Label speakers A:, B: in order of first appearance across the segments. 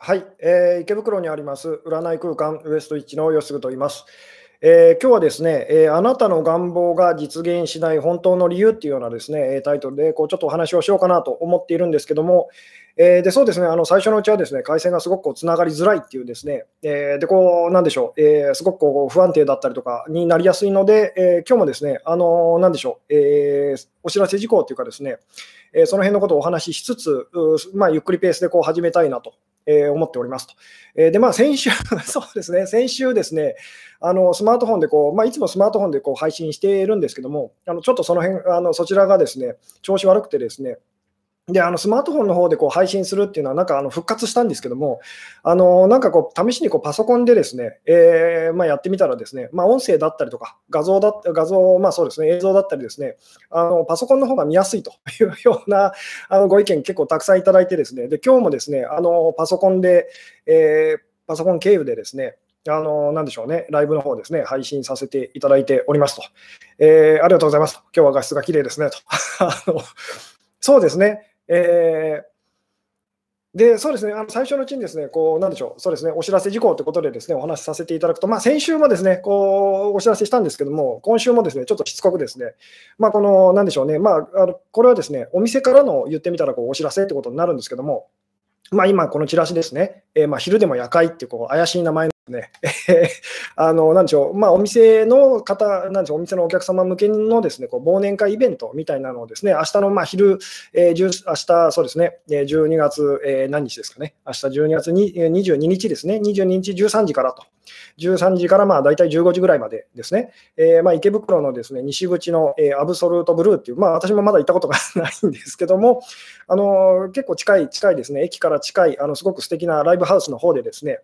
A: はい、えー、池袋にあります占い空間ウエスト1の吉嗣と言います。えー、今日はですね、えー、あなたの願望が実現しない本当の理由っていうようなですね、タイトルでこうちょっとお話をしようかなと思っているんですけども、えー、でそうですね、あの最初のうちはですね、回線がすごくこうつながりづらいっていうですね、えー、でこう、なんでしょう、えー、すごくこう不安定だったりとかになりやすいので、えー、今日もですね、あのなんでしょう、えー、お知らせ事項というかですね、えー、その辺のことをお話ししつつ、まあ、ゆっくりペースでこう始めたいなとえー、思っておりますと。えー、で、まあ、先週、そうですね、先週ですね、あのスマートフォンでこう、まあ、いつもスマートフォンでこう配信しているんですけども、あのちょっとその辺あのそちらがですね、調子悪くてですね、で、あのスマートフォンの方でこう配信するっていうのは、なんかあの復活したんですけども、あのなんかこう試しにこうパソコンでですね、えー、まあ、やってみたらですね、まあ、音声だったりとか、画像だ画像、まあそうですね、映像だったりですね、あのパソコンの方が見やすいと いうようなあのご意見結構たくさんいただいてですね、で今日もですね、あのパソコンで、えー、パソコン経由でですね、あの、なんでしょうね、ライブの方ですね、配信させていただいておりますと。えー、ありがとうございます。今日は画質が綺麗ですねと。あのそうですね、えーで、そうですね、あの最初のうちにですね、こう、なんでしょう、そうですね、お知らせ事項ということでですね、お話しさせていただくと、まあ、先週もですね、こう、お知らせしたんですけども、今週もですね、ちょっとしつこくですね、まあ、この、なんでしょうね、まあ、あのこれはですね、お店からの言ってみたら、こう、お知らせってことになるんですけども、まあ、今、このチラシですね、えー、まあ昼でも夜会ってこう怪しい名前ね、あのなんでしょう、まあ、お店の方、なんでしょう、お店のお客様向けのですねこう忘年会イベントみたいなのをですね、明日のまあ昼、えー、明日そうですね、12月、えー、何日ですかね、明日12月に22日ですね、22日13時からと、13時からまあ大体15時ぐらいまでですね、えー、まあ池袋のですね西口の、えー、アブソルートブルーっていう、まあ、私もまだ行ったことが ないんですけども、あの結構近い、近いですね、駅から近い、あのすごく素敵なライブハウスの方でですね、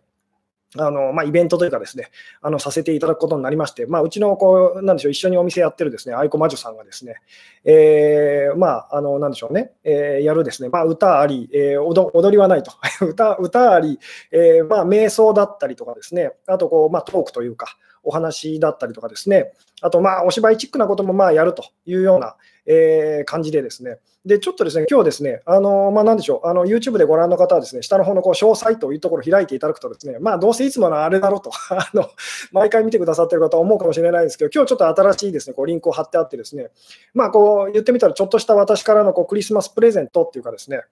A: あのまあ、イベントというかですね、あのさせていただくことになりまして、まあ、うちのこう、なんでしょう、一緒にお店やってるですね、愛子魔女さんがですね、えー、まあ、あの、なんでしょうね、えー、やるですね、まあ、歌あり、えー、踊りはないと、歌歌あり、えー、まあ、瞑想だったりとかですね、あとこう、まあ、トークというか、お話だったりとかですね、あと、まあ、お芝居チックなこともまあやるというような、えー、感じでですね、で、ちょっとですね、今日ですね、あのまあ、なんでしょう、あの YouTube でご覧の方はですね、下の方のこう詳細というところを開いていただくとですね、まあ、どうせいつものあれだろうと あの、毎回見てくださってる方は思うかもしれないですけど、今日ちょっと新しいですね、こうリンクを貼ってあってですね、まあ、こう言ってみたら、ちょっとした私からのこうクリスマスプレゼントっていうかですね、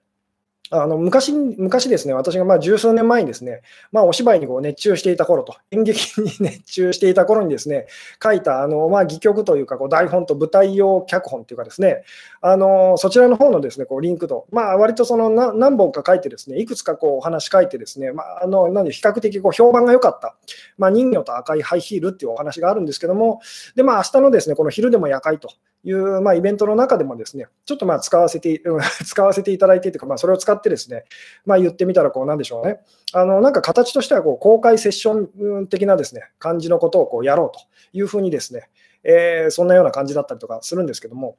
A: あの昔昔ですね、私がまあ十数年前にですね、まあ、お芝居にこう熱中していた頃と、演劇に 熱中していた頃にですね、書いたあのまあ戯曲というか、こう台本と舞台用脚本というかですね、あのそちらの方のですねこうリンクと、まあ割とその何本か書いてですね、いくつかこうお話書いてですね、まあ、あのなんで比較的こう評判が良かった、まあ、人魚と赤いハイヒールっていうお話があるんですけども、でまあ明日のですねこの昼でも夜会という、まあ、イベントの中でもですね、ちょっとまあ使わせて、使わせていただいてというか、まあ、それを使ってですね、まあ、言ってみたら、こう、なんでしょうね。あの、なんか形としては、こう、公開セッション的なですね、感じのことをこうやろうというふうにですね、えー、そんなような感じだったりとかするんですけども、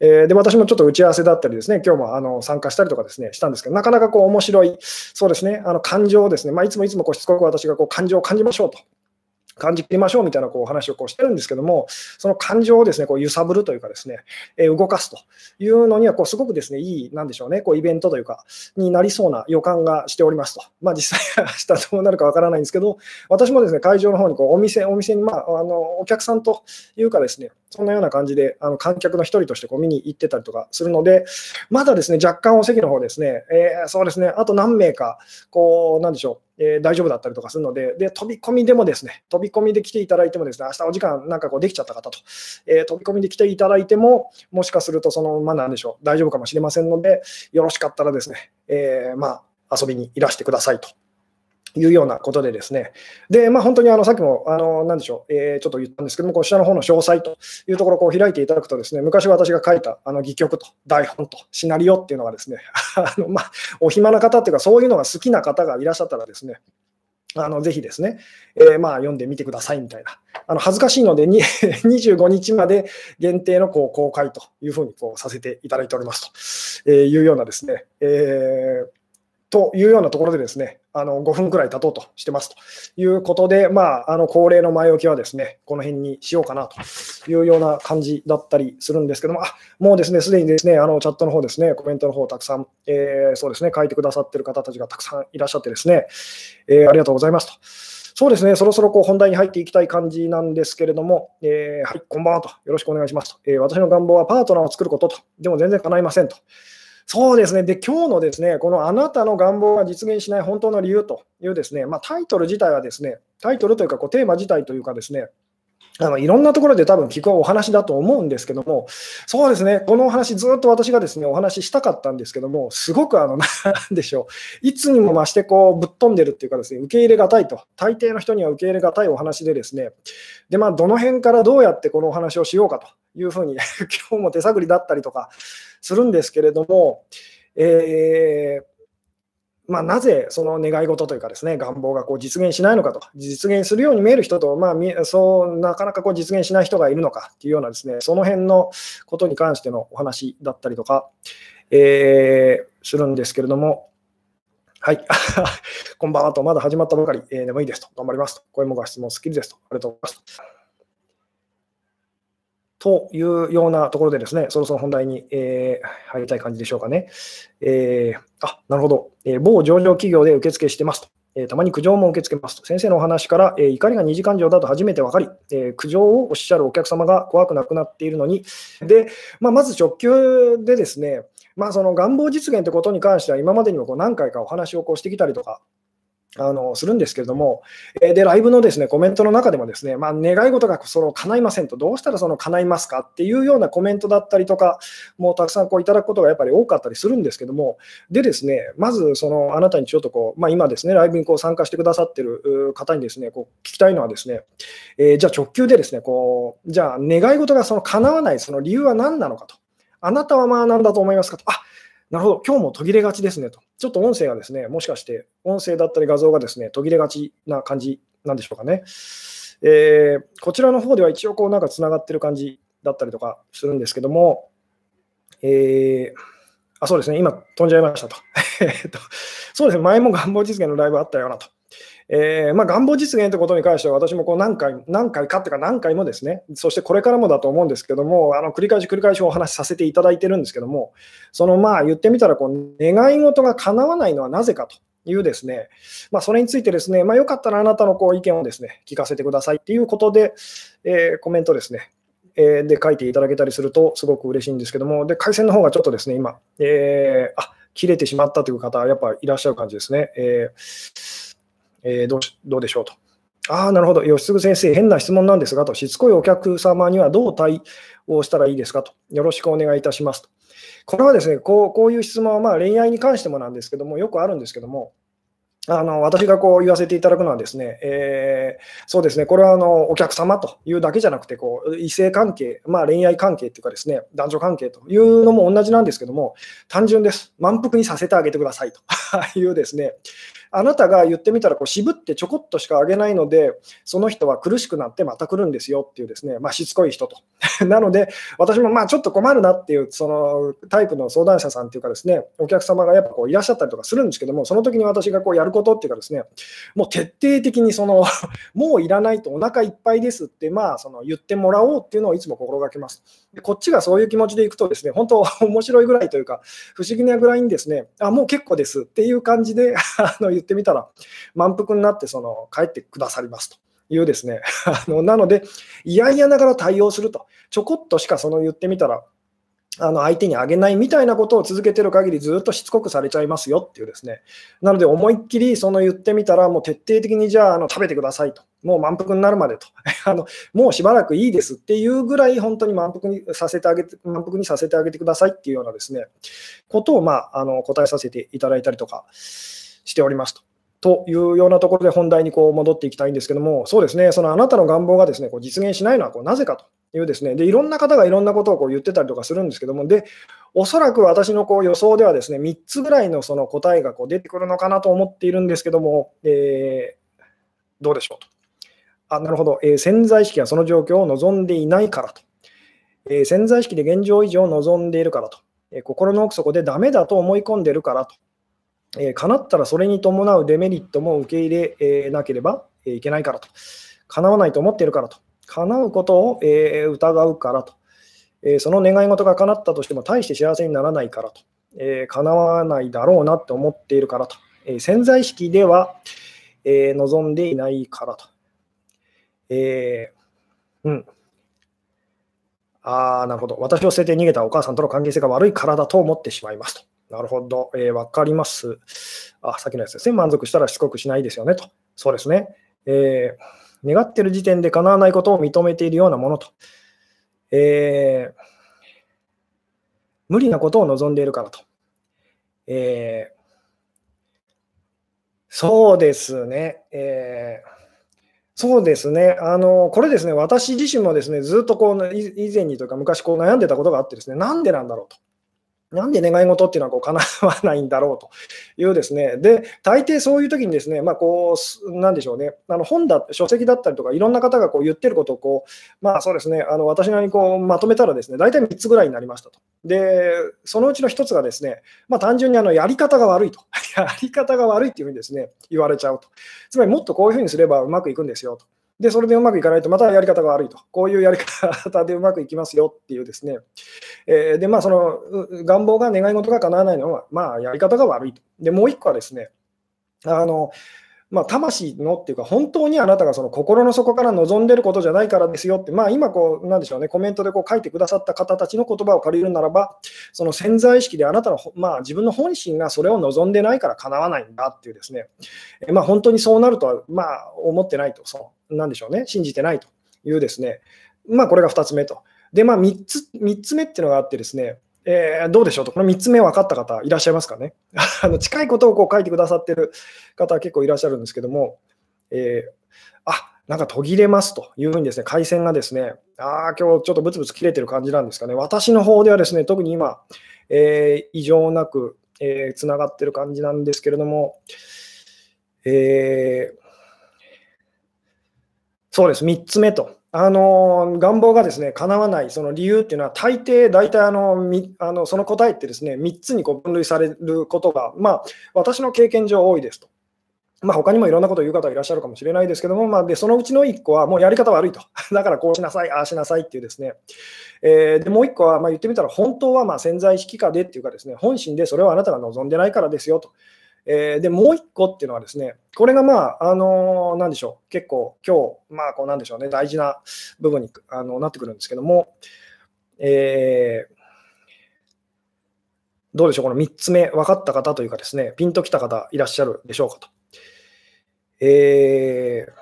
A: えー、で私もちょっと打ち合わせだったりですね、今日もあの参加したりとかですね、したんですけど、なかなかこう面白い、そうですね、あの感情をですね、まあ、いつもいつもこうしつこく私がこう感情を感じましょうと感じてみましょうみたいなこう話をこうしてるんですけども、その感情をですねこう揺さぶるというか、ですね、え動かすというのにはこうすごくですねいい、なんでしょうね、こうイベントというか、になりそうな予感がしておりますと。まあ、実際、明日どうなるかわからないんですけど、私もですね会場の方にこうお店、お店に、まあ、あのお客さんというかですね、そんなような感じで、あの観客の一人としてこう見に行ってたりとかするので、まだですね若干お席の方ですね、えー、そうですね、あと何名か、こう、なんでしょう。えー、大丈夫だったりとかするのでで、飛び込みでもですね、飛び込みで来ていただいてもですね、明日お時間なんかこうできちゃった方と、えー、飛び込みで来ていただいても、もしかするとその、まあなんでしょう、大丈夫かもしれませんので、よろしかったらですね、え、まあ遊びにいらしてくださいと。いうようなことでですね、で、まあ、本当にあのさっきも、あのなんでしょう、えー、ちょっと言ったんですけども、こ下の方の詳細というところをこう開いていただくと、ですね昔私が書いたあの戯曲と台本とシナリオっていうのがですね、あのまあ、お暇な方っていうか、そういうのが好きな方がいらっしゃったらですね、あのぜひですね、えー、まあ読んでみてくださいみたいな。あの恥ずかしいので25 日まで限定のこう公開というふうにこうさせていただいておりますというようなですね、えーというようなところでですね、あの5分くらい経とうとしてますということで、まあ、あの恒例の前置きはですね、この辺にしようかなというような感じだったりするんですけども、あもうですね、すでにですね、あのチャットの方ですね、コメントの方たくさん、えー、そうですね、書いてくださってる方たちがたくさんいらっしゃってですね、えー、ありがとうございますと。そうですね、そろそろこう本題に入っていきたい感じなんですけれども、えー、はい、こんばんはと、よろしくお願いしますと、え私の願望はパートナーを作ることと、でも全然叶いませんと。そうですね。で、今日のですね、このあなたの願望が実現しない本当の理由というですね、まあ、タイトル自体はですね、タイトルというかこうテーマ自体というかですね、あのいろんなところで多分聞くお話だと思うんですけども、そうですね、このお話、ずっと私がですねお話ししたかったんですけども、すごくあの、なんでしょう、いつにも増してこうぶっ飛んでるっていうかですね、受け入れがたいと、大抵の人には受け入れがたいお話でですね、で、まあ、どの辺からどうやってこのお話をしようかというふうに 今日も手探りだったりとかするんですけれども、えーまあ、なぜその願い事というかですね願望がこう実現しないのかと実現するように見える人と、まあ、そうなかなかこう実現しない人がいるのかっていうようなですねその辺のことに関してのお話だったりとか、えー、するんですけれども、はい。こんばんはと、まだ始まったばかり、えー、でもいいですと、頑張りますと、声もご質問スッキリですと、ありがとうございます。というようなところでですね、そろそろ本題に、えー、入りたい感じでしょうかね。えー、あ、なるほど、えー、某上場企業で受付してますと。えたまに苦情も受け付けますと。先生のお話から、え怒りが二次感情だと初めて分かり、え苦情をおっしゃるお客様が怖くなくなっているのに、で、まあ、まず直球でですね、まあ、その願望実現ということに関しては、今までにもこう何回かお話をこうしてきたりとかあのするんですけれども、えで、ライブのですねコメントの中でもですね、まあ、願い事がその叶いませんと、どうしたらその叶いますかっていうようなコメントだったりとか、もうたくさんこういただくことがやっぱり多かったりするんですけども、でですね、まずそのあなたにちょっとこう、まあ、今ですね、ライブにこう参加してくださってる方にですね、こう聞きたいのはですね、えー、じゃあ直球でですね、こう、じゃあ願い事がその叶わないその理由は何なのかと。あなたはまあ何だと思いますかと。あなるほど、今日も途切れがちですねと。ちょっと音声がですね、もしかして音声だったり画像がですね、途切れがちな感じなんでしょうかね。えー、こちらの方では一応こうなんかつながってる感じだったりとかするんですけども、えー、あ、そうですね、今飛んじゃいましたと。そうですね、前も願望実現のライブあったよなと。えー、まあ、願望実現ということに関しては、私もこう何回何回かっていうか、何回もですね、そしてこれからもだと思うんですけども、あの繰り返し繰り返しお話しさせていただいてるんですけども、そのまあ言ってみたらこう、願い事が叶わないのはなぜかと。いうですね、まあ、それについてですね、まあ、よかったらあなたのこう意見をですね聞かせてくださいっていうことで、えー、コメントですね、えー、で書いていただけたりするとすごく嬉しいんですけども、で回線の方がちょっとですね、今、えー、あ切れてしまったという方、やっぱいらっしゃる感じですね。えーえー、どうどうでしょうと。ああ、なるほど。吉嗣先生、変な質問なんですがと、しつこいお客様にはどう対応したらいいですかと、よろしくお願いいたしますと。これはですね、こうこういう質問はまあ恋愛に関してもなんですけども、よくあるんですけども、あの私がこう言わせていただくのはですね、えー、そうですね、これはあのお客様というだけじゃなくてこう、異性関係、まあ、恋愛関係というかですね、男女関係というのも同じなんですけども、単純です。満腹にさせてあげてくださいと いうですね、あなたが言ってみたらこう渋ってちょこっとしかあげないので、その人は苦しくなってまた来るんですよっていうですね、まあ、しつこい人と。なので、私もまあちょっと困るなっていうそのタイプの相談者さんっていうかですね、お客様がやっぱこういらっしゃったりとかするんですけども、その時に私がこうやることっていうかですね、もう徹底的にその もういらないとお腹いっぱいですって、まあその言ってもらおうっていうのをいつも心がけます。でこっちがそういう気持ちでいくとですね、本当 面白いぐらいというか、不思議なぐらいにですね、あ、もう結構ですっていう感じであの言ってってみたら、満腹になってその帰ってくださりますと。いうですね あのなので、嫌々ながら対応すると、ちょこっとしかその言ってみたら、あの相手にあげないみたいなことを続けてる限りずっとしつこくされちゃいますよっていうですね。なので思いっきりその言ってみたらもう徹底的にじゃああの食べてくださいと。もう満腹になるまでと。あのもうしばらくいいですっていうぐらい本当に満腹にさせてあげて、満腹にさせてあげてくださいっていうようなですね、ことをまああの答えさせていただいたりとかしておりますと。というようなところで本題にこう戻っていきたいんですけども、そうですね、そのあなたの願望がですねこう実現しないのはこうなぜかというですね、でいろんな方がいろんなことをこう言ってたりとかするんですけども、でおそらく私のこう予想ではですね3つぐらいのその答えがこう出てくるのかなと思っているんですけども、えー、どうでしょうと。あなるほど、えー、潜在意識はその状況を望んでいないからと。えー、潜在意識で現状維持を望んでいるからと。え、心の奥底でダメだと思い込んでいるからと。えー、叶ったらそれに伴うデメリットも受け入れ、なければいけないからと。叶わないと思っているからと。叶うことを、えー、疑うからと。えその願い事が叶ったとしても大して幸せにならないからと。え叶わないだろうなって思っているからと。え潜在意識では、え望んでいないからと。えうん。ああ、なるほど。私を捨てて逃げたお母さんとの関係性が悪いからだと思ってしまいますと。なるほど。えー、わかります。あ、さっきのやつですね。満足したらしつこくしないですよねと。そうですね。えー、願ってる時点で叶わないことを認めているようなものと。えー、無理なことを望んでいるからと。えー、そうですね。えーそうですね。あの、これですね、私自身もですね、ずっとこう、以前にというか昔こう悩んでたことがあってですね、なんでなんだろうと。なんで願い事っていうのはこう叶わないんだろうというですね、で、大抵そういう時にですね、まあ、こう、なんでしょうね、あの本だ、書籍だったりとか、いろんな方がこう言ってることをこう、まあそうですね、あの私なりにこうまとめたらですね、大体3つぐらいになりましたと。で、そのうちの1つがですね、まあ、単純にあのやり方が悪いと。やり方が悪いっていうふうにですね、言われちゃうと。つまりもっとこういうふうにすればうまくいくんですよと。で、それでうまくいかないと、またやり方が悪いと。こういうやり方でうまくいきますよっていうですね。えー、で、まあ、その願望が願い事が叶わないのは、まあ、やり方が悪いと。で、もう一個はですね、あの、まあ、魂のっていうか、本当にあなたがその心の底から望んでることじゃないからですよって、まあ、今こう、なんでしょうね、コメントでこう書いてくださった方たちの言葉を借りるならば、その潜在意識であなたの、まあ、自分の本心がそれを望んでないから叶わないんだっていうですね、まあ、本当にそうなるとは、まあ、思ってないと、そのなんでしょうね、信じてないというですね、まあ、これが2つ目と。で、まあ3つ、3つ目っていうのがあってですね、えー、どうでしょうと、この3つ目分かった方いらっしゃいますかね。あの近いことをこう書いてくださってる方は結構いらっしゃるんですけども、えー、あなんか途切れますというふうにですね、回線がですね、ああ、今日ちょっとブツブツ切れてる感じなんですかね。私の方ではですね、特に今、えー、異常なく、えー、つながってる感じなんですけれども、えー、そうです、3つ目と。あの願望がですね叶わないその理由っていうのは、大抵、大体あのみあのその答えってですね3つにこう分類されることが、まあ、私の経験上多いですと。まあ、他にもいろんなことを言う方いらっしゃるかもしれないですけども、まあ、でそのうちの1個はもうやり方悪いと。だからこうしなさい、ああしなさいっていうですね。えー、でもう1個は、ま、言ってみたら本当はま潜在意識下でっていうかですね、本心でそれはあなたが望んでないからですよと。えー、で、もう一個っていうのはですね、これがまあ、あのー、なんでしょう、結構今日、まあ、こうなんでしょうね、大事な部分にあのなってくるんですけども、えー、どうでしょう、この3つ目、分かった方というかですね、ピンときた方いらっしゃるでしょうかと。えー、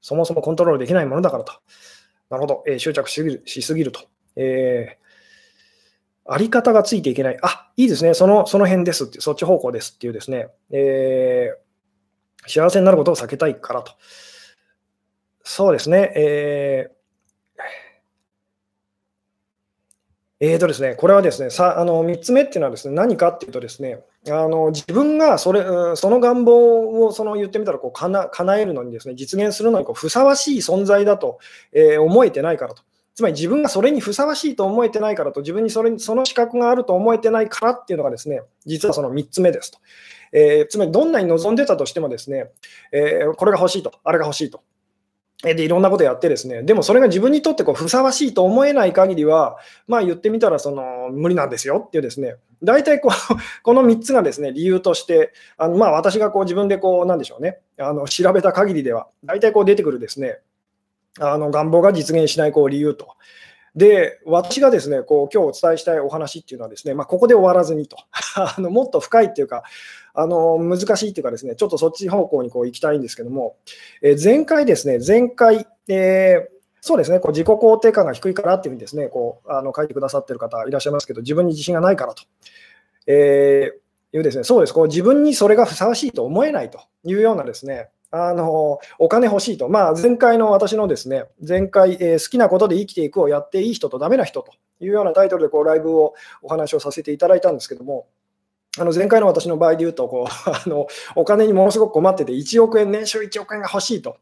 A: そもそもコントロールできないものだからと。なるほど、えー、執着しすぎるしすぎると。えーあり方がついていけない。あ、いいですね。その、その辺ですって、そっち方向ですっていうですね、えー、幸せになることを避けたいからと。そうですね。えーえーとですね、これはですね、さあの3つ目っていうのはですね、何かっていうとですね、あの自分がそれその願望をその言ってみたらこうかな叶えるのにですね、実現するのにこうふさわしい存在だと、えー、思えてないからと。つまり自分がそれにふさわしいと思えてないからと、自分にそれその資格があると思えてないからっていうのがですね、実はその3つ目ですと。えー、つまりどんなに望んでたとしてもですね、えー、これが欲しいと、あれが欲しいと。でいろんなことやってですね、でもそれが自分にとってこうふさわしいと思えない限りは、まあ言ってみたらその無理なんですよっていうですね、大体こう この3つがですね理由として、あのまあ私がこう自分でこうなんでしょうね、あの調べた限りでは、大体こう出てくるですね、あの願望が実現しないこう理由と。で、私がですね、こう今日お伝えしたいお話っていうのはですね、まあ、ここで終わらずにと あの、もっと深いっていうか、あの難しいっていうかですね、ちょっとそっち方向にこう行きたいんですけども、えー、前回ですね、前回、えーそうですね、こう自己肯定感が低いからっていうふうにですね、こうあの書いてくださってる方いらっしゃいますけど、自分に自信がないからと。えー、いうですね、そうです、こう自分にそれがふさわしいと思えないというようなですね、あのお金欲しいと、まあ、前回の私のですね、前回、えー、好きなことで生きていくをやっていい人とダメな人というようなタイトルでこうライブをお話をさせていただいたんですけども、あの前回の私の場合で言うとこう あの、お金にものすごく困ってて、1億円、年収1億円が欲しいと。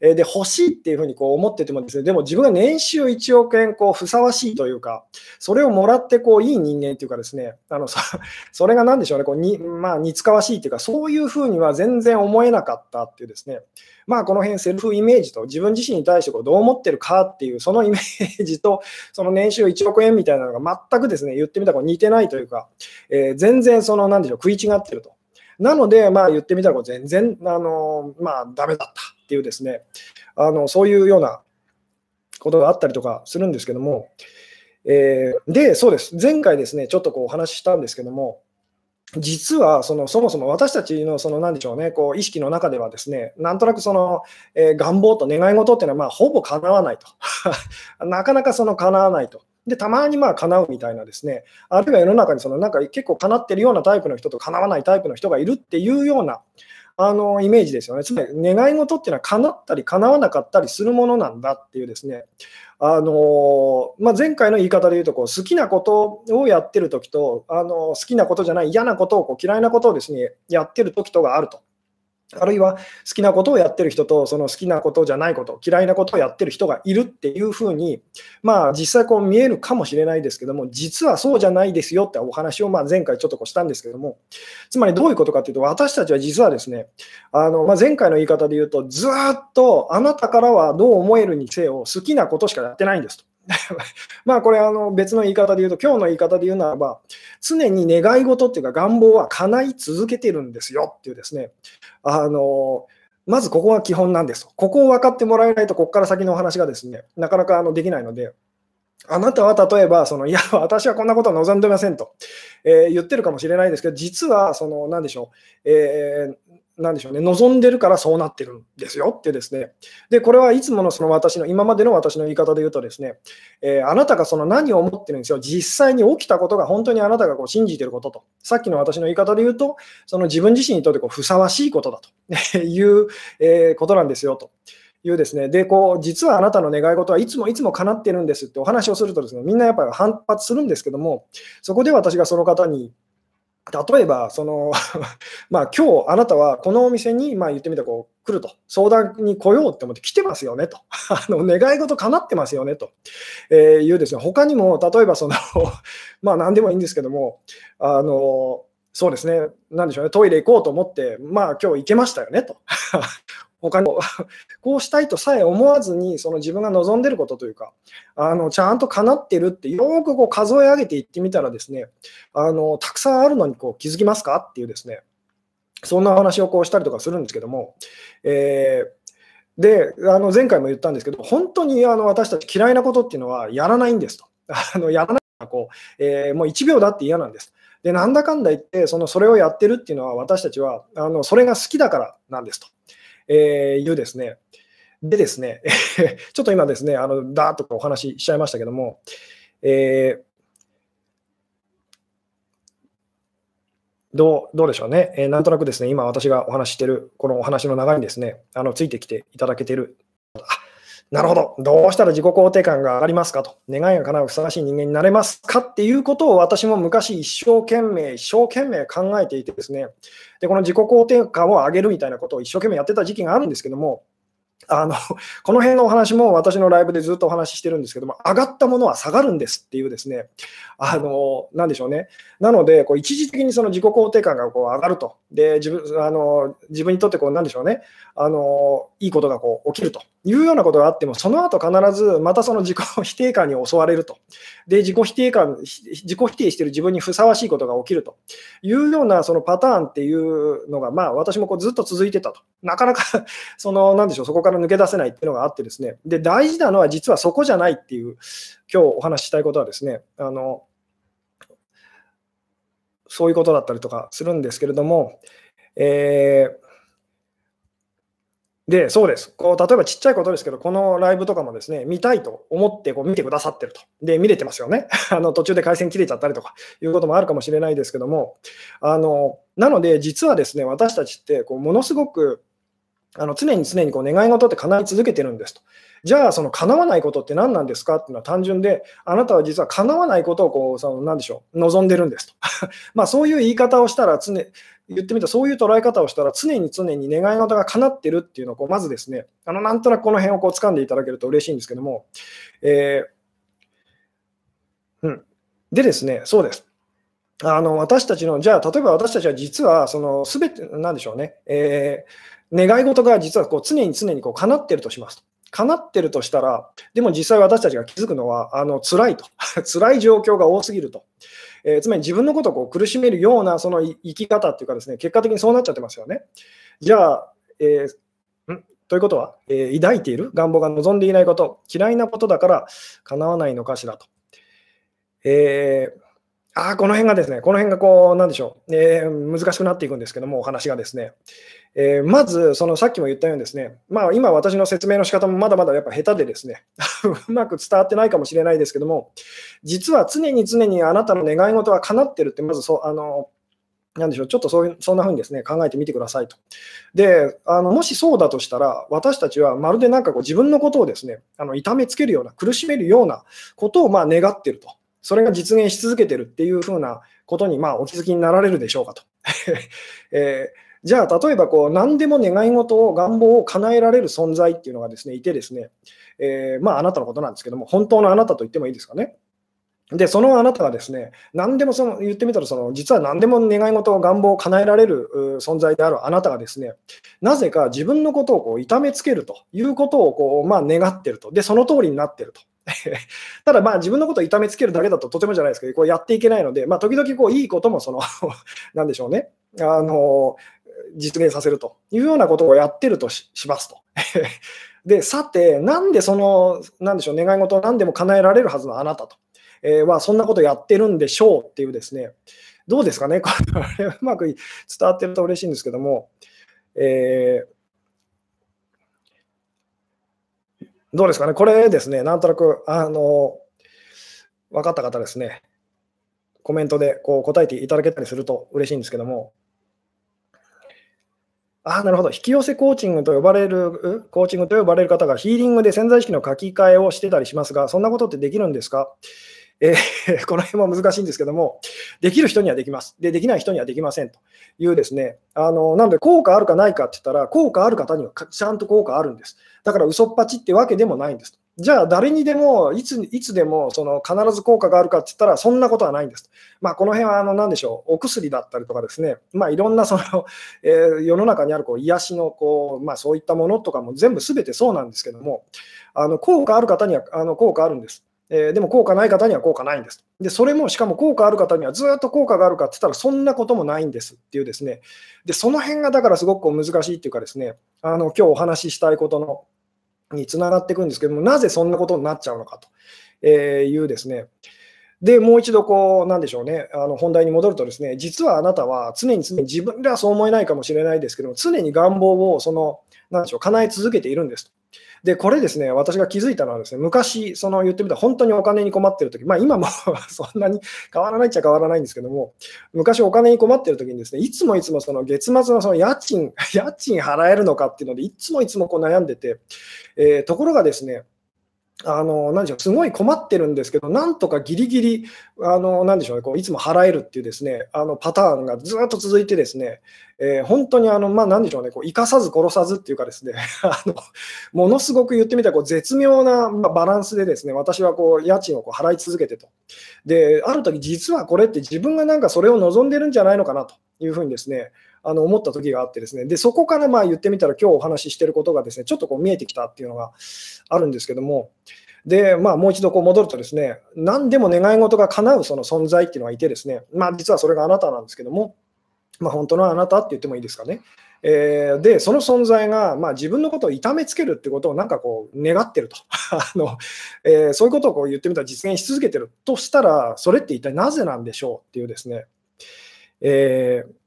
A: えで、欲しいっていうふうにこう思っててもですね、でも自分が年収1億円こうふさわしいというか、それをもらってこういい人間っていうかですね、あのそ それが何でしょうね、こうにまあ、似つかわしいというか、そういうふうには全然思えなかったっていうですね、まあ、この辺セルフイメージと自分自身に対してこうどう思ってるかっていう、そのイメージと、その年収1億円みたいなのが全くですね、言ってみたら似てないというか、えー、全然その、なんでしょう、食い違ってると。なので、まあ、言ってみたら全然、あのまあ、ダメだったっていうですね、あのそういうようなことがあったりとかするんですけども、えー、で、そうです、前回ですね、ちょっとこうお話ししたんですけども、実はそのそもそも私たちのその何でしょうね、こう意識の中ではですね、なんとなくその、えー、願望と願い事っていうのはまあほぼ叶わないと。なかなかその叶わないと。で、たまにまあ叶うみたいなですね、あるいは世の中にそのなんか結構叶ってるようなタイプの人と叶わないタイプの人がいるっていうような、あのイメージですよね。つまり願い事っていうのは叶ったり叶わなかったりするものなんだっていうですね、あのまあ、前回の言い方で言うとこう、好きなことをやってるときとあの、好きなことじゃない嫌なことをこう嫌いなことをですねやってるときとがあると。あるいは好きなことをやってる人と、その好きなことじゃないこと、嫌いなことをやってる人がいるっていうふうに、まあ、実際こう見えるかもしれないですけども、実はそうじゃないですよってお話をまあ前回ちょっとこうしたんですけども、つまりどういうことかというと、私たちは実はですね、あのまあ、前回の言い方で言うと、ずっとあなたからはどう思えるにせよ、好きなことしかやってないんですと。まあこれあの別の言い方で言うと、今日の言い方で言うならば、常に願い事っていうか願望は叶い続けてるんですよっていうですね、あのまずここが基本なんですここを分かってもらえないと、ここから先のお話がですね、なかなかあのできないので、あなたは例えば、そのいや、私はこんなことは望んでませんと、えー、言ってるかもしれないですけど、実は、その、なんでしょう、えー、なんでしょうね、望んでるからそうなってるんですよってですね。で、これはいつものその私の、今までの私の言い方で言うとですね、えー、あなたがその何を思ってるんですよ。実際に起きたことが本当にあなたがこう信じてることと。さっきの私の言い方で言うと、その自分自身にとってこうふさわしいことだと いう、えー、ことなんですよと。いうですね、で、こう、実はあなたの願い事はいつもいつも叶ってるんですってお話をするとですね、みんなやっぱり反発するんですけども、そこで私がその方に例えば、その まあ今日あなたはこのお店に、まあ、言ってみたこう来ると、相談に来ようって思って来てますよねと、あの願い事叶ってますよねと、え、いうですね、他にも例えばその まあ何でもいいんですけども、あのそうですね、なでしょうね、トイレ行こうと思って、まあ今日行けましたよねと。他にも こうしたいとさえ思わずに、その自分が望んでることというか、あのちゃんと叶ってるって、よくこう数え上げていってみたらですね、あのたくさんあるのにこう気づきますかっていうですね、そんな話をこうしたりとかするんですけども、えーであの前回も言ったんですけど、本当にあの私たち嫌いなことっていうのはやらないんですと。あのやらないのはこう、えー、もう1秒だって嫌なんです。で、なんだかんだ言って、そのそれをやってるっていうのは、私たちはあのそれが好きだからなんですと。えー、いうですね、でですね、ちょっと今ですね、あのダーっとお話ししちゃいましたけども、えーどうどうでしょうね、えー、なんとなくですね、今私がお話ししているこのお話の流れにですね、あのついてきていただけている。あなるほど、どうしたら自己肯定感が上がりますかと、願いが叶うふさわしい人間になれますかっていうことを私も昔一生懸命、一生懸命考えていてですね、で、この自己肯定感を上げるみたいなことを一生懸命やってた時期があるんですけども、あの この辺のお話も私のライブでずっとお話ししてるんですけども、上がったものは下がるんですっていうですね、あのなんでしょうね。なので、こう一時的にその自己肯定感がこう上がると。で自分あの自分にとってこうなんでしょうねあの、いいことがこう起きるというようなことがあっても、その後必ずまたその自己否定感に襲われると。で、自己否定感、自己否定している自分にふさわしいことが起きるというようなそのパターンっていうのが、まあ、私もこうずっと続いてたと。なかなかその、なんでしょう、そこから抜け出せないっていうのがあってですね。で、大事なのは実はそこじゃないっていう、今日お話ししたいことはですね、あの、そういうことだったりとかするんですけれども、えーで、そうです。こう例えばちっちゃいことですけど、このライブとかもですね、見たいと思ってこう見てくださってると。で、見れてますよね。あの途中で回線切れちゃったりとかいうこともあるかもしれないですけども、あのなので、実はですね、私たちってこうものすごくあの常に常にこう願い事って叶い続けてるんですと。じゃあ、その叶わないことって何なんですかっていうのは単純で、あなたは実は叶わないことをこう、その何でしょう、望んでるんですと。まあそういう言い方をしたら常、言ってみたらそういう捉え方をしたら、常に常に願い事が叶ってるっていうのをこう、まずですね、あのなんとなくこの辺をこう掴んでいただけると嬉しいんですけども、えー、うん。でですね、そうです。あの私たちの、じゃあ、例えば私たちは実は、そのすべて、なんでしょうね、えー、願い事が実はこう常に常にこう叶ってるとしますと。叶ってるとしたら、でも実際私たちが気づくのは、あの辛いと。辛い状況が多すぎると。えー、つまり自分のことをこう苦しめるようなその生き方っていうかですね、結果的にそうなっちゃってますよね。じゃあ、えー、ん？ということは、えー、抱いている？願望が望んでいないこと、嫌いなことだから叶わないのかしらと。えー、あこの辺がですね、この辺がこう、なんでしょう、えー、難しくなっていくんですけども、お話がですね。えー、まず、そのさっきも言ったようにですね、まあ、今私の説明の仕方もまだまだやっぱ下手でですね、うまく伝わってないかもしれないですけども、実は常に常にあなたの願い事は叶ってるって、まずそう、あの、なんでしょう、ちょっとそういうそんな風にですね、考えてみてくださいと。で、あのもしそうだとしたら、私たちはまるでなんかこう自分のことをですね、あの痛めつけるような、苦しめるようなことをまあ願ってると。それが実現し続けてるっていう風なことにまあお気づきになられるでしょうかと。えーじゃあ、例えばこう何でも願い事を、願望を叶えられる存在っていうのがですねいて、ですね、えー、まあ、あなたのことなんですけども、本当のあなたと言ってもいいですかね。で、そのあなたがですね、何でもその言ってみたらその、実は何でも願い事を、願望を叶えられる存在であるあなたがですね、なぜか自分のことをこう痛めつけるということをこう、まあ、願ってると、で、その通りになってると。ただ、まあ自分のことを痛めつけるだけだととてもじゃないですけど、こうやっていけないので、まあ、時々こういいこともその なんでしょうね、あの実現させるというようなことをやってるとしますと。で、さて、なんでその、なんでしょう、願い事を何でも叶えられるはずのあなたと、えー、は、そんなことやってるんでしょうっていうですね、どうですかね、これうまく伝わってると嬉しいんですけども、えー、どうですかね、これですね、なんとなく、あの、分かった方ですね、コメントでこう答えていただけたりすると嬉しいんですけども、あなるほど。引き寄せコーチングと呼ばれる、コーチングと呼ばれる方がヒーリングで潜在意識の書き換えをしてたりしますが、そんなことってできるんですか？えー、この辺も難しいんですけども、できる人にはできます。で、できない人にはできませんというですね、あのなので効果あるかないかって言ったら、効果ある方にはちゃんと効果あるんです。だから嘘っぱちってわけでもないんです。じゃあ、誰にでも、いついつでもその必ず効果があるかって言ったら、そんなことはないんです。まあ、この辺はあの何でしょう、お薬だったりとかですね、まあ、いろんなその、えー、世の中にあるこう癒しのこう、まあ、そういったものとかも全部すべてそうなんですけども、あの効果ある方にはあの効果あるんです。えー、でも効果ない方には効果ないんです。で、それもしかも効果ある方にはずっと効果があるかって言ったら、そんなこともないんですっていうですね、でその辺がだからすごく難しいっていうかですね、あの今日お話ししたいことのにつながっていくんですけども、なぜそんなことになっちゃうのかというですね、で、もう一度こう、なんでしょうね、あの本題に戻るとですね、実はあなたは常に常に自分ではそう思えないかもしれないですけども、常に願望をその、なんでしょう、叶え続けているんです。で、これですね、私が気づいたのはですね、昔、その言ってみたら本当にお金に困ってる時、まあ今も そんなに変わらないっちゃ変わらないんですけども、昔お金に困ってる時にですね、いつもいつもその月末のその家賃、家賃払えるのかっていうので、いつもいつもこう悩んでて、えー、ところがですね、あの何でしょうすごい困ってるんですけど、なんとかギリギリ、あの何でしょうね、こういつも払えるっていうですねあのパターンがずっと続いて、ですね、えー、本当にあの、まあ、何でしょうね、こう生かさず殺さずっていうか、ですね あのものすごく言ってみたらこう絶妙なまバランスで、ですね私はこう家賃をこう払い続けてと。で、ある時実はこれって自分がなんかそれを望んでるんじゃないのかなというふうにですね、あの思った時があってですね、でそこからまあ言ってみたら、今日お話ししてることがですね、ちょっとこう見えてきたっていうのがあるんですけども、で、まあ、もう一度こう戻るとですね、何でも願い事が叶うその存在っていうのがいてですね、まあ、実はそれがあなたなんですけども、まあ、本当のあなたって言ってもいいですかね。えー、で、その存在が、まあ、自分のことを痛めつけるってことをなんかこう願ってると。あの、えー、そういうことをこう言ってみたら実現し続けてるとしたら、それって一体なぜなんでしょうっていうですね、えー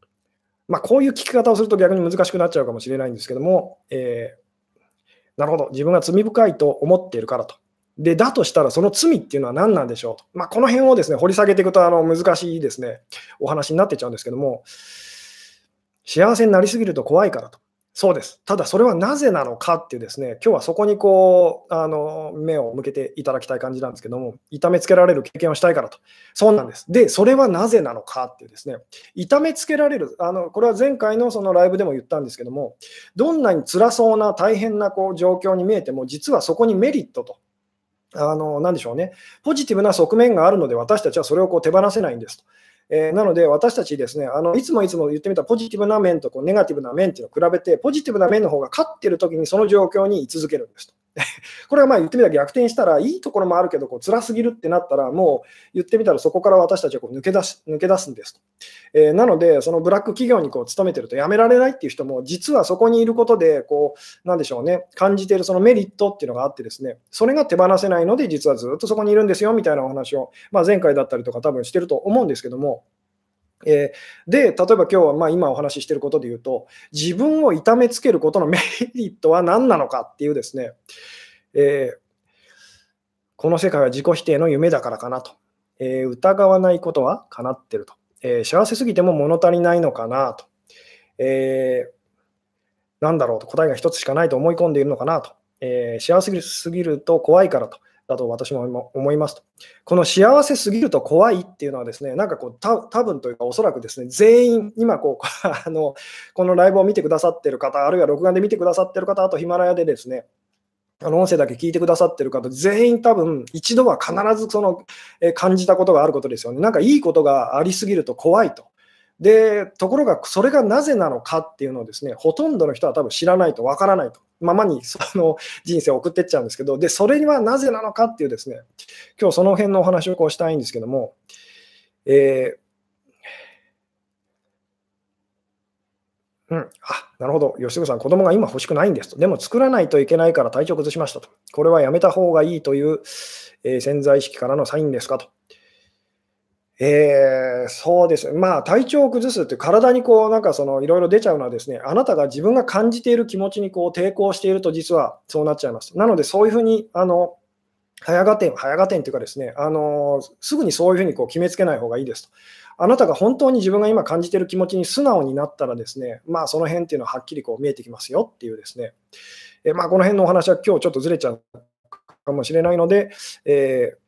A: まあ、こういう聞き方をすると逆に難しくなっちゃうかもしれないんですけども、えー、なるほど、自分が罪深いと思っているからと。で、だとしたらその罪っていうのは何なんでしょうと。まあ、この辺をですね、掘り下げていくとあの難しいですね、お話になってちゃうんですけども、幸せになりすぎると怖いからと。そうです。ただそれはなぜなのかっていうですね、今日はそこにこう、あの、目を向けていただきたい感じなんですけども、痛めつけられる経験をしたいからと。そうなんです。で、それはなぜなのかっていうですね、痛めつけられる、あの、これは前回のそのライブでも言ったんですけども、どんなに辛そうな大変なこう状況に見えても、実はそこにメリットと、あの、なんでしょうね、ポジティブな側面があるので、私たちはそれをこう手放せないんですと。えー、なので、私たちですね、あのいつもいつも言ってみたポジティブな面とこうネガティブな面っていうのを比べて、ポジティブな面の方が勝ってる時にその状況に居続けるんですと。これはまあ言ってみたら逆転したら、いいところもあるけど、こう辛すぎるってなったら、もう言ってみたらそこから私たちはこう抜け出す抜け出すんですと。えー、なので、そのブラック企業にこう勤めてると辞められないっていう人も、実はそこにいることで、こう、なんでしょうね、感じているそのメリットっていうのがあってですね、それが手放せないので、実はずっとそこにいるんですよみたいなお話を、まあ、前回だったりとか多分してると思うんですけども、えー、で、例えば今日はまあ今お話ししていることで言うと、自分を痛めつけることのメリットは何なのかっていうですね、えー、この世界は自己否定の夢だからかなと。えー、疑わないことは叶ってると。え幸せすぎても物足りないのかなと。えなんだろうと答えが一つしかないと思い込んでいるのかなと。え幸せすぎると怖いからと。だと私も思いますと。この幸せすぎると怖いっていうのはですね、なんかこう、た多分というか、おそらくですね、全員、今こうあの、このライブを見てくださってる方、あるいは録画で見てくださってる方、あとヒマラヤでですね、あの音声だけ聞いてくださってる方、全員多分一度は必ずその、え感じたことがあることですよね。なんかいいことがありすぎると怖いと。で、ところがそれがなぜなのかっていうのをですね、ほとんどの人は多分知らないとわからないと。ままにその人生を送っていっちゃうんですけど、で、それにはなぜなのかっていうですね、今日その辺のお話をこうしたいんですけども、えー、うん、あなるほど、吉純さん、子供が今欲しくないんですと。でも作らないといけないから体調崩しましたと。これはやめた方がいいという、えー、潜在意識からのサインですかと。えー、そうです。まあ、体調を崩すって、体にこう、なんかその、いろいろ出ちゃうのはですね、あなたが自分が感じている気持ちにこう抵抗していると、実はそうなっちゃいます。なので、そういうふうに、あの、早がてん、早がてんというかですね、あの、すぐにそういうふうにこう決めつけない方がいいですと。あなたが本当に自分が今感じている気持ちに素直になったらですね、まあ、その辺っていうのははっきりこう見えてきますよっていうですね、えまあ、この辺のお話は今日ちょっとずれちゃうかもしれないので、えー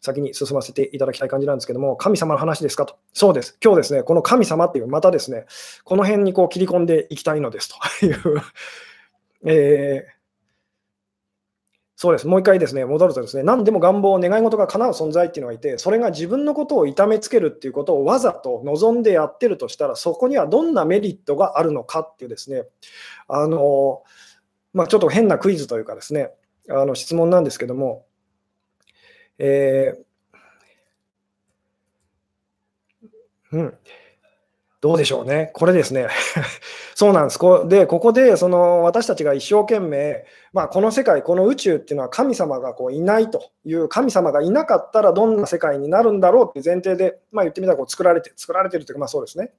A: 先に進ませていただきたい感じなんですけども、神様の話ですかと。そうです。今日ですね、この神様っていう、またですね、この辺にこう切り込んでいきたいのですというえー、そうです。もう一回ですね、戻るとですね、何でも願望、願い事が叶う存在っていうのがいて、それが自分のことを痛めつけるっていうことをわざと望んでやってるとしたら、そこにはどんなメリットがあるのかっていうですね、あの、まあ、ちょっと変なクイズというかですね、あの質問なんですけども、えー、うん。どうでしょうね。これですね。そうなんです。こで、ここでその私たちが一生懸命、まあ、この世界、この宇宙っていうのは神様がこういないという、神様がいなかったらどんな世界になるんだろうっていう前提で、まあ、言ってみたらこう作られて、作られてるというか、まあそうですね。